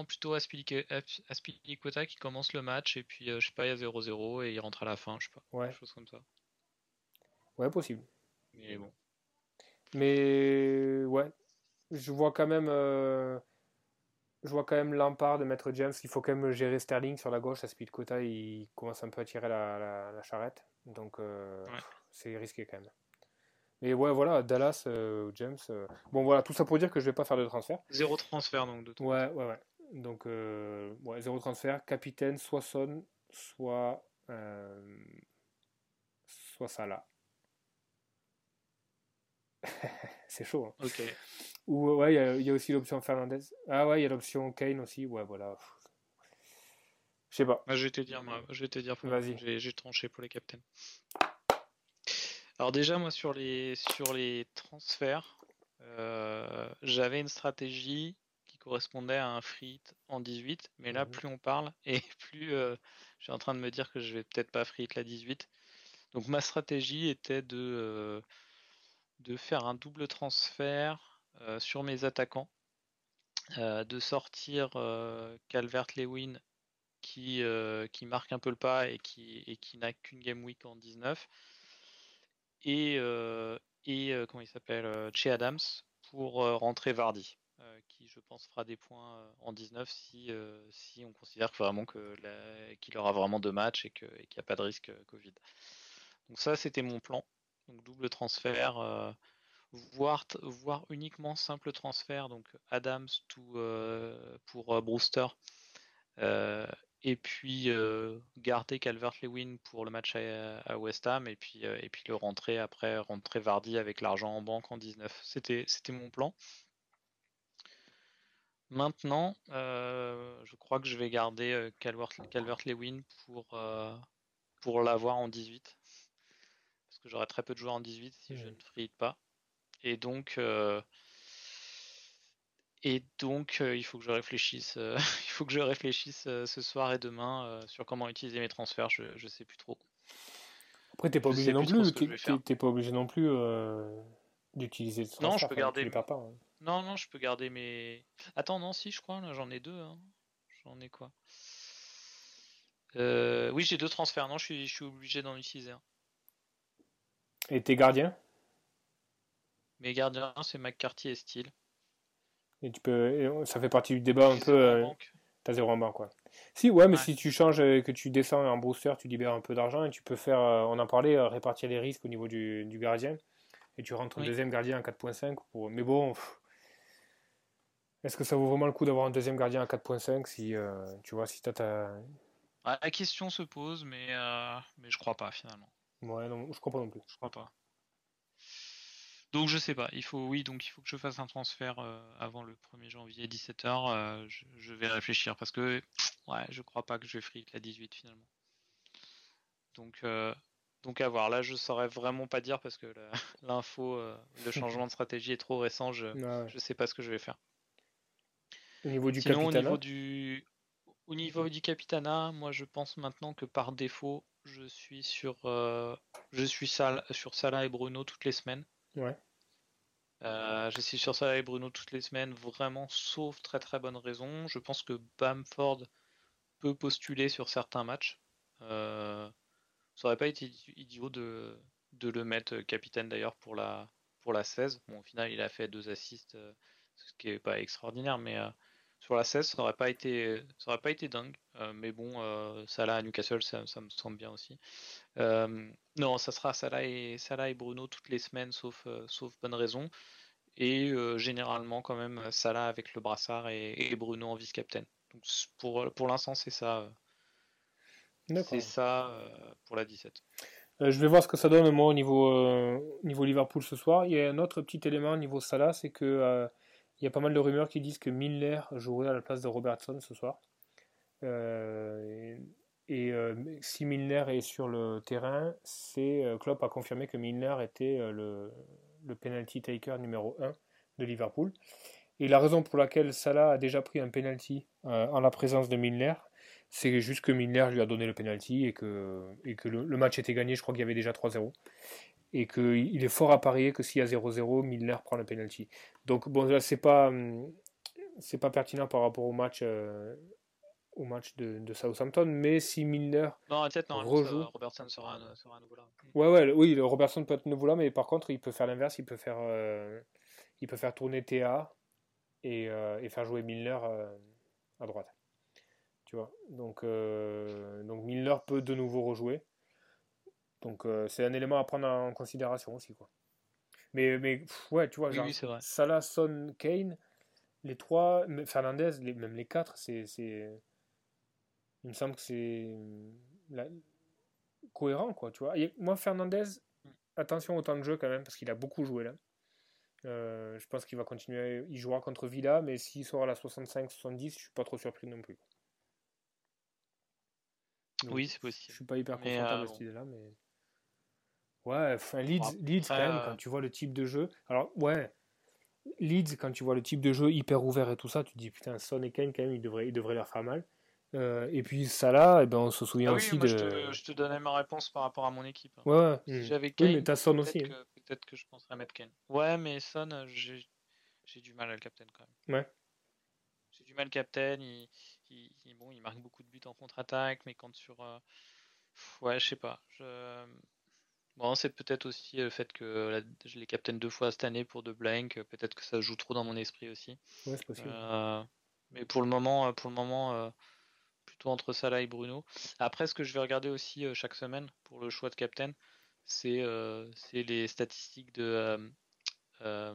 Euh, non, plutôt Aspilicueta qui commence le match et puis euh, je sais pas, il y a 0-0 et il rentre à la fin, je sais pas. Ouais. Chose comme ça. Ouais, possible. Mais bon. Mais ouais, je vois quand même, euh, je vois quand même Lampard de mettre James. Il faut quand même gérer Sterling sur la gauche. Aspilicueta, il commence un peu à tirer la, charrette, donc c'est risqué quand même. Et ouais, voilà, Dallas, euh, James. Euh, bon, voilà, tout ça pour dire que je vais pas faire de transfert. Zéro transfert, donc, de tout. Ouais, ouais, ouais. Donc, euh, ouais, zéro transfert. Capitaine, soit Son, soit. soit Salah. c'est chaud. Hein. Ok. Ou, ouais, il y, a aussi l'option Fernandez. Ah, ouais, il y a l'option Kane aussi. Ouais, voilà. Je sais pas. je vais te dire, moi. Je vais te dire. Vas-y. J'ai tranché pour les captains. Alors déjà moi sur les sur les transferts, euh, j'avais une stratégie correspondait à un free en 18, mais là plus on parle et plus euh, je suis en train de me dire que je vais peut-être pas free la 18. Donc ma stratégie était de euh, de faire un double transfert sur mes attaquants, de sortir Calvert-Lewin qui, qui marque un peu le pas et qui, et qui n'a qu'une game week en 19 et, euh, et euh, comment il s'appelle euh, Che Adams pour rentrer Vardy. Qui je pense fera des points en 19 si, si on considère vraiment qu'il aura vraiment deux matchs et qu'il n'y a pas de risque Covid. Donc ça c'était mon plan. Donc double transfert, voire, voire uniquement simple transfert, donc Adams tout, pour Brewster et puis euh, garder Calvert-Lewin pour le match à, West Ham et puis, euh, et puis le rentrer après, rentrer Vardy avec l'argent en banque en 19. C'était, c'était mon plan. Maintenant, euh, je crois que je vais garder Calvert-Lewin pour, pour l'avoir en 18. Parce que j'aurai très peu de joueurs en 18 si je ne frite pas. Et donc, et donc, euh, il faut que je réfléchisse, euh, il faut que je réfléchisse euh, ce soir et demain sur comment utiliser mes transferts. Je, ne sais plus trop. Après, t'es pas, obligé non plus. T'es pas obligé non plus d'utiliser. Non, je peux garder. Hein. Non, non, je peux garder mes. Attends, non, si, je crois. Là, j'en ai deux. Hein. J'en ai quoi? Oui, j'ai deux transferts. Non, je suis, je suis obligé d'en utiliser un. Et tes gardiens? Mes gardiens, c'est McCarthy et Steele. Et tu peux, ça fait partie du débat un peu. en euh. T'as zéro en banque, quoi. Si, ouais, mais Ouais. si tu changes, euh, que tu descends en booster, tu libères un peu d'argent et tu peux faire, euh, on en parlait, euh, répartir les risques au niveau du, du gardien. Et tu rentres Oui. deuxième gardien à 4.5. Pour... Mais bon, pff, est-ce que ça vaut vraiment le coup d'avoir un deuxième gardien à 4.5 si, euh, tu vois, si t'as ta... Ouais, la question se pose, mais, euh, mais je crois pas finalement. Ouais, non, je comprends non plus. Je crois pas. Donc je sais pas. Il faut, oui, donc il faut que je fasse un transfert euh, avant le 1er janvier 17h. euh, je, je vais réfléchir parce que ouais, je crois pas que je vais fric la 18 finalement. Donc donc à voir. Là, je saurais vraiment pas dire parce que l'info, le changement de stratégie est trop récent. Je Ouais. je sais pas ce que je vais faire. Au niveau du Sinon, au capitana, niveau du, au niveau du Capitana, moi je pense maintenant que par défaut, je suis sur, euh, je suis Sal- sur Salah et Bruno toutes les semaines. Ouais. Euh, je suis sur Salah et Bruno toutes les semaines, vraiment, sauf très très bonne raison. Je pense que Bamford peut postuler sur certains matchs. Euh, ça aurait pas été idi- idiot de, de le mettre capitaine d'ailleurs pour la, pour la 16. Bon, au final, il a fait deux assists, ce qui est pas extraordinaire, mais sur la 16, ça aurait pas été, ça aurait pas été dingue. Euh, mais bon, euh, Salah à Newcastle, ça, ça me semble bien aussi. Euh, non, ça sera Salah et, Salah et Bruno toutes les semaines, sauf, sauf bonne raison. Et généralement, quand même, Salah avec le brassard et, et Bruno en vice-captain. Donc pour, pour l'instant, c'est ça, c'est ça pour la 17. Euh, je vais voir ce que ça donne moi au niveau, niveau Liverpool ce soir. Il y a un autre petit élément au niveau Salah, c'est que il y a pas mal de rumeurs qui disent que Milner jouerait à la place de Robertson ce soir. Euh, et euh, si Milner est sur le terrain, c'est euh, Klopp a confirmé que Milner était le, penalty taker numéro 1 de Liverpool. Et la raison pour laquelle Salah a déjà pris un penalty en la présence de Milner, c'est juste que Milner lui a donné le penalty et que, le match était gagné, je crois qu'il y avait déjà 3-0. Et qu'il est fort à parier que s'il y a 0-0, Milner prend le penalty. Donc bon, là, c'est pas, hum, c'est pas pertinent par rapport au match, euh, au match de, de Southampton, mais si Milner. Non, peut-être normalement, Rejoue. ça- Robertson sera, à- sera à nouveau là. Ouais, ouais, oui, le Robertson peut être nouveau là, mais par contre, il peut faire l'inverse, il peut faire, euh, il peut faire tourner TA et, euh, et faire jouer Milner à droite. Tu vois, donc, donc Milner peut de nouveau rejouer. Donc euh, c'est un élément à prendre en considération aussi, quoi. Mais, mais pff, ouais, tu vois, Oui, genre, oui, c'est vrai. Salah, Son, Kane, les trois, Fernandez, les- même les quatre, c'est, il me semble que c'est la- cohérent, quoi, tu vois. Et moi, Fernandez, attention au temps de jeu quand même, parce qu'il a beaucoup joué là. Euh, je pense qu'il va continuer, il jouera contre Villa, mais s'il sort à la 65-70, je suis pas trop surpris non plus. Donc, Oui, c'est je possible. suis pas hyper Mais, confortable euh, de cette idée-là, mais. Ouais, enfin, Leeds, quand même, euh, quand tu vois le type de jeu. Alors, ouais, Leeds, quand tu vois le type de jeu hyper ouvert et tout ça, tu te dis putain, Son et Kane, quand même, ils devraient, ils devraient leur faire mal. Euh, et puis Salah, eh ben, on se souvient Ah oui, aussi moi, de. je, te, je te donnais ma réponse par rapport à mon équipe. hein. Ouais. Si mm. j'avais Oui, Kane, mais t'as Son aussi. hein. peut-être que je penserais mettre Kane. Ouais, mais Son, euh, j'ai j'ai du mal à le captain quand même. Ouais. J'ai du mal captain. Il, il, il- bon, il marque beaucoup de buts en contre-attaque, mais quand sur. euh, Ouais, je sais pas. Je... Bon, c'est peut-être aussi le fait que la- je l'ai captain deux fois cette année pour de blank. Peut-être que ça joue trop dans mon esprit aussi. Ouais, c'est possible. Euh, mais pour le moment, euh, pour le moment, euh, plutôt entre Salah et Bruno. Après, ce que je vais regarder aussi euh, chaque semaine pour le choix de captain, c'est euh, les statistiques de euh, euh,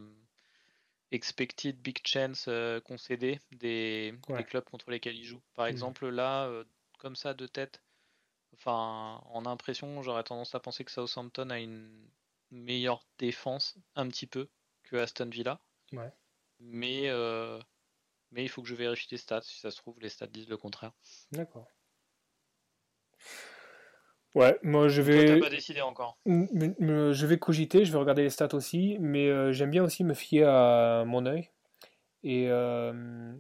expected big chance euh, concédés des, clubs contre lesquels il joue. Par Mhm. exemple, là, euh, comme ça de tête, enfin, en impression, j'aurais tendance à penser que Southampton a une meilleure défense, un petit peu, que Aston Villa. Ouais. Mais, euh, mais il faut que je vérifie les stats. Si ça se trouve, les stats disent le contraire. D'accord. Ouais, moi je Toi, vais. t'as pas décidé encore. Je vais cogiter, je vais regarder les stats aussi, mais euh, j'aime bien aussi me fier à mon œil. Et, euh,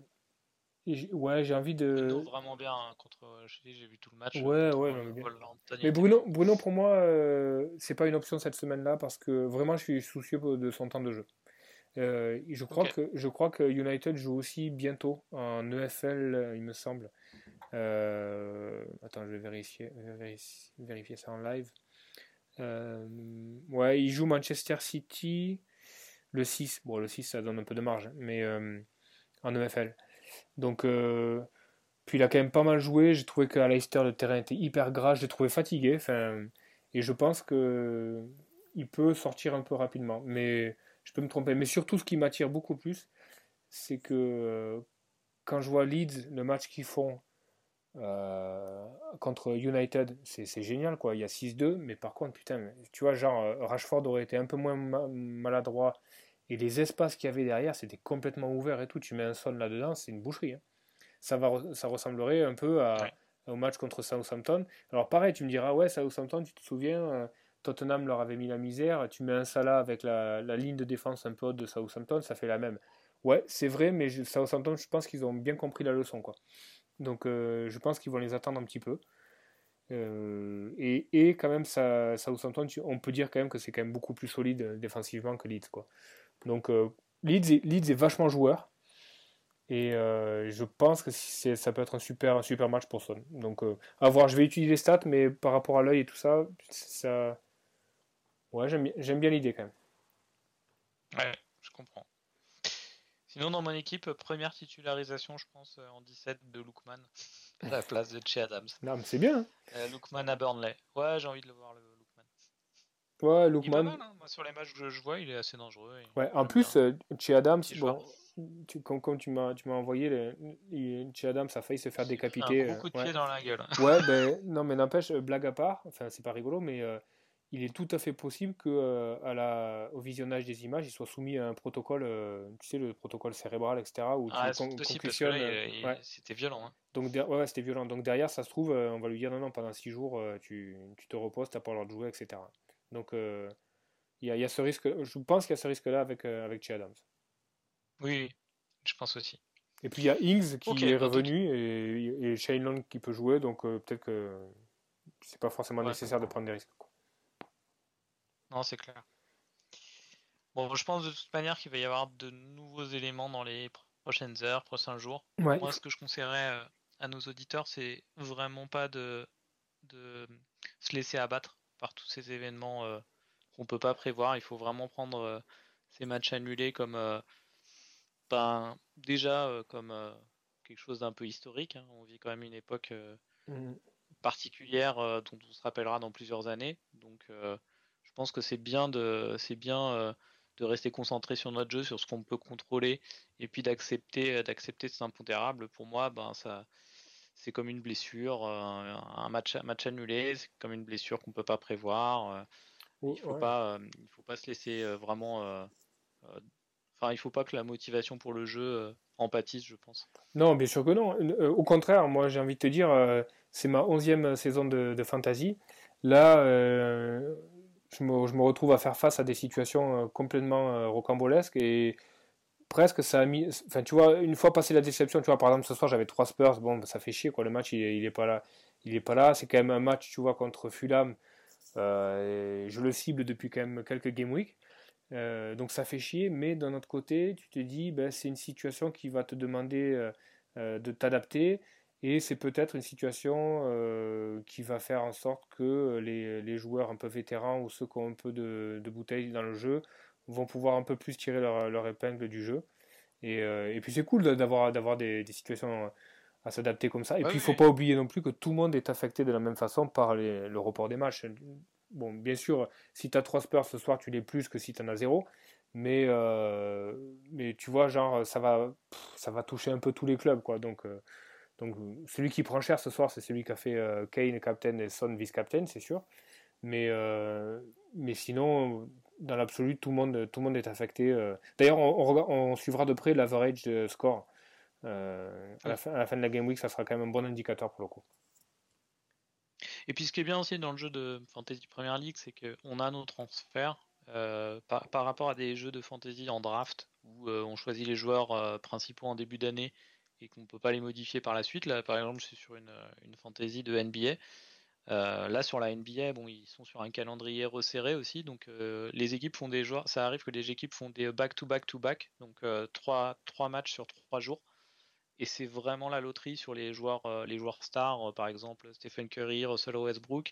ouais, j'ai envie de. Bruno vraiment bien hein, contre. Dis, j'ai vu tout le match. Ouais, contre, ouais, euh, non, mais Bruno, Bruno pour moi, euh, c'est pas une option cette semaine-là parce que vraiment je suis soucieux de son temps de jeu. Euh, je, crois que, je crois que United joue aussi bientôt en EFL, euh, il me semble. Euh, attends, je vais vérifier, vérifier, vérifier ça en live. Euh, ouais, il joue Manchester City le 6. Bon, le 6, ça donne un peu de marge. Mais, euh, en EFL. Donc, puis il a quand même pas mal joué. J'ai trouvé qu'à Leicester, le terrain était hyper gras. Je trouvé fatigué. Enfin, et je pense que il peut sortir un peu rapidement. Mais je peux me tromper. Mais surtout, ce qui m'attire beaucoup plus, c'est que quand je vois Leeds, le match qu'ils font euh, contre United, c'est génial, quoi. Il y a 6-2, mais par contre, putain, tu vois, genre, euh, Rashford aurait été un peu moins maladroit, et les espaces qu'il y avait derrière, c'était complètement ouvert et tout. Tu mets un son là-dedans, c'est une boucherie. Hein. Ça, va, ça ressemblerait un peu à, au match contre Southampton. Alors, pareil, tu me diras, ouais, Southampton, tu te souviens, euh, Tottenham leur avait mis la misère, tu mets un Salah avec la, la ligne de défense un peu haute de Southampton, ça fait la même. Ouais, c'est vrai, mais Southampton, je pense qu'ils ont bien compris la leçon, quoi. Donc euh, je pense qu'ils vont les attendre un petit peu. Euh, et, et, quand même, ça, Southampton, on peut dire quand même que c'est quand même beaucoup plus solide défensivement que Leeds. Quoi. Donc Leeds, est, Leeds, est, vachement joueur. Et je pense que ça peut être un super, un super match pour Son. Donc à voir, je vais utiliser les stats, mais par rapport à l'œil et tout ça, ça... Ouais, j'aime bien l'idée quand même. Ouais, je comprends. Sinon, dans mon équipe, première titularisation, je pense, euh, en 17 de Lookman, à la place de Che Adams. Non, mais c'est bien. Hein. Euh, Lookman à Burnley. Ouais, j'ai envie de le voir, le. Ouais, Lookman. Hein. Sur les matchs que je vois, il est assez dangereux. Ouais, en plus, euh, Che Adams, bon, tu, comme, comme, tu m'as envoyé, le, Che Adams a failli se faire décapiter. Un gros coup de pied dans la gueule. ouais, ben, non, mais n'empêche, blague à part, enfin, c'est pas rigolo, mais il est tout à fait possible que euh, à la, au visionnage des images, il soit soumis à un protocole, euh, tu sais, le protocole cérébral, etc. Où ah, là, c'était violent. Hein. Donc, ouais, c'était violent. Donc derrière, ça se trouve, euh, on va lui dire non, non, pendant 6 jours, tu, tu, te reposes, t'as pas le droit de jouer, etc. Donc il y, y, a ce risque, je pense qu'il y a ce risque-là avec, avec Che Adams. Oui, je pense aussi. Et puis il y a Ings qui est revenu et, et Shane Long qui peut jouer, donc peut-être que c'est pas forcément nécessaire de prendre des risques. Non, c'est clair. Bon, je pense de toute manière qu'il va y avoir de nouveaux éléments dans les prochaines heures, prochains jours. Moi, ce que je conseillerais euh, à nos auditeurs, c'est vraiment pas de, de se laisser abattre par tous ces événements euh, qu'on peut pas prévoir. Il faut vraiment prendre euh, ces matchs annulés comme ben, déjà comme quelque chose d'un peu historique. Hein. On vit quand même une époque mmh. particulière dont on se rappellera dans plusieurs années. Donc je pense que c'est bien de c'est bien euh, de rester concentré sur notre jeu, sur ce qu'on peut contrôler, et puis d'accepter euh, d'accepter ce impondérable. Pour moi, ben ça c'est comme une blessure, euh, un match match annulé, c'est comme une blessure qu'on peut pas prévoir. il faut pas il faut pas se laisser vraiment enfin il faut pas que la motivation pour le jeu empathise, je pense. Non, bien sûr que non. Au contraire, moi j'ai envie de te dire, c'est ma onzième saison de, de fantasy. Là, je me, je me, retrouve à faire face à des situations euh, complètement euh, rocambolesques et presque ça a mis. Enfin, tu vois, une fois passé la déception, tu vois, par exemple, ce soir j'avais trois Spurs, bon, ça fait chier, quoi, le match il, il est pas là. Il est pas là, c'est quand même un match, tu vois, contre Fulham. Euh, je le cible depuis quand même quelques game week. donc ça fait chier, mais d'un autre côté, tu te dis, ben, c'est une situation qui va te demander de t'adapter et c'est peut-être une situation euh, qui va faire en sorte que les, les, joueurs un peu vétérans ou ceux qui ont un peu de, de dans le jeu vont pouvoir un peu plus tirer leur, leur épingle du jeu. Et, euh, et puis c'est cool d'avoir, d'avoir des, des, situations à s'adapter comme ça. Et puis il ne faut pas oublier non plus que tout le monde est affecté de la même façon par les, le report des matchs. Bon, bien sûr, si tu as 3 Spurs ce soir, tu l'es plus que si tu en as 0. Mais, euh, mais tu vois, genre, ça va, ça va toucher un peu tous les clubs. Quoi. Donc donc celui qui prend cher ce soir, c'est celui qui a fait euh, Kane captain et Son vice-captain, c'est sûr. Mais, euh, mais sinon, dans l'absolu, tout, le monde, tout le monde est affecté. Euh. D'ailleurs, on, suivra de près l'average de score. à, la fin, à la fin de la Game Week, ça sera quand même un bon indicateur pour le coup. Et puis ce qui est bien aussi dans le jeu de Fantasy Premier League, c'est qu'on a nos transferts par, par, rapport à des jeux de Fantasy en draft, où on choisit les joueurs principaux en début d'année et qu'on ne peut pas les modifier par la suite. Là, par exemple, je suis sur une, une fantasy de NBA. Euh, là, sur la NBA, bon, ils sont sur un calendrier resserré aussi, donc euh, les équipes font des joueurs. Ça arrive que les équipes font des back-to-back-to-back, donc euh, trois, trois matchs sur trois jours. Et c'est vraiment la loterie sur les joueurs, les joueurs stars, par exemple Stephen Curry, Russell Westbrook.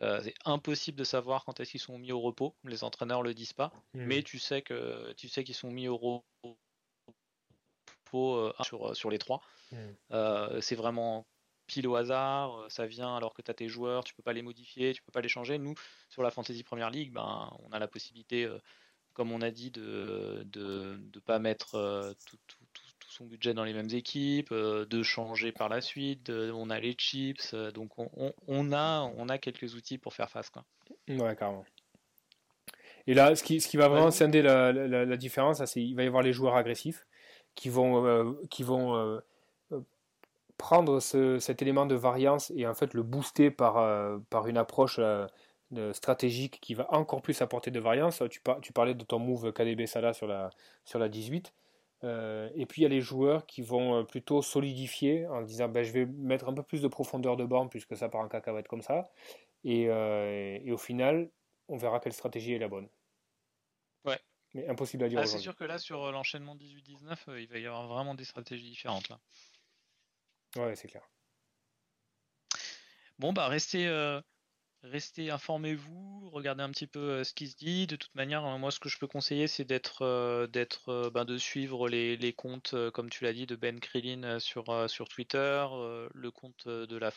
c'est impossible de savoir quand est-ce qu'ils sont mis au repos. Les entraîneurs le disent pas, mmh. mais tu sais que tu sais qu'ils sont mis au repos sur, sur les trois. Hmm. c'est vraiment pile au hasard, ça vient alors que tu as tes joueurs, tu peux pas les modifier, tu peux pas les changer. Nous, sur la Fantasy Premier League, ben, on a la possibilité, comme on a dit, de ne pas mettre tout, son budget dans les mêmes équipes, de changer par la suite, on a les chips, donc on, a, on a quelques outils pour faire face. Quoi. Ouais, carrément. Et là, ce qui, ce qui va vraiment scinder la, la, différence, c'est qu'il va y avoir les joueurs agressifs qui vont, euh, qui vont euh, euh, prendre ce, cet élément de variance et en fait le booster par, par une approche stratégique qui va encore plus apporter de variance. Tu, par, tu parlais de ton move KDB Salah sur la, sur la 18. et puis il y a les joueurs qui vont plutôt solidifier en disant ben, je vais mettre un peu plus de profondeur de banc puisque ça part en cacahuète comme ça. Et, et au final, on verra quelle stratégie est la bonne. Ouais. Mais impossible à dire. Ah, c'est sûr que là, sur euh, l'enchaînement 18-19, euh, il va y avoir vraiment des stratégies différentes. Là. Ouais, c'est clair. Bon, bah, restez, euh, informez-vous, regardez un petit peu ce qui se dit. De toute manière, moi, ce que je peux conseiller, c'est d'être, d'être, ben, de suivre les, comptes, comme tu l'as dit, de Ben Krillin sur, Twitter, le compte de la,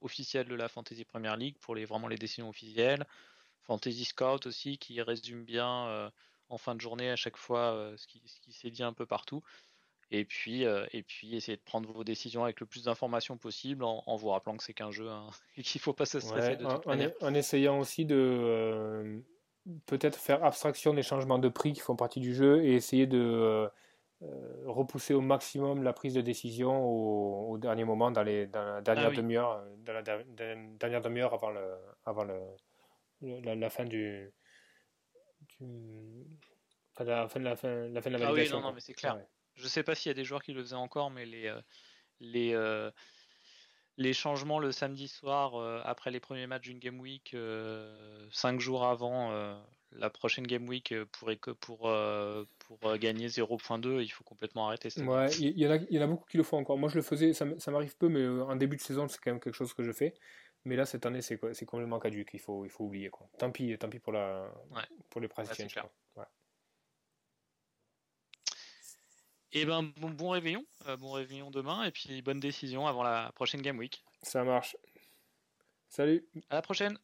officiel de la Fantasy Premier League pour les, vraiment les décisions officielles. Fantasy Scout aussi qui résume bien euh, en fin de journée à chaque fois euh, ce qui, s'est dit un peu partout. Et puis, euh, et puis essayer de prendre vos décisions avec le plus d'informations possible en, vous rappelant que c'est qu'un jeu hein, et qu'il ne faut pas se stresser de toute en, manière. En essayant aussi de peut-être faire abstraction des changements de prix qui font partie du jeu et essayer de repousser au maximum la prise de décision au, dernier moment dans, les, dans la dernière ah demi-heure dans la dernière demi-heure avant le, avant le, la, fin du, la fin de la fin, la, fin de la Ah oui, non, non, mais c'est clair. Je sais pas s'il y a des joueurs qui le faisaient encore, mais les euh, les euh, les changements le samedi soir euh, après les premiers matchs d'une game week, cinq jours avant la prochaine game week pour pour pour gagner 0.2, il faut complètement arrêter ça. Ouais, il y, en a il y en a beaucoup qui le font encore. Moi, je le faisais, ça, m'arrive peu, mais en début de saison, c'est quand même quelque chose que je fais. Mais là, cette année, c'est complètement caduque. Il faut, il faut oublier. Quoi. Tant pis, tant pis pour, la, pour les praticiens. Et eh ben, bon, bon réveillon. Euh, bon réveillon demain. Et puis, bonne décision avant la prochaine Game Week. Ça marche. Salut. À la prochaine.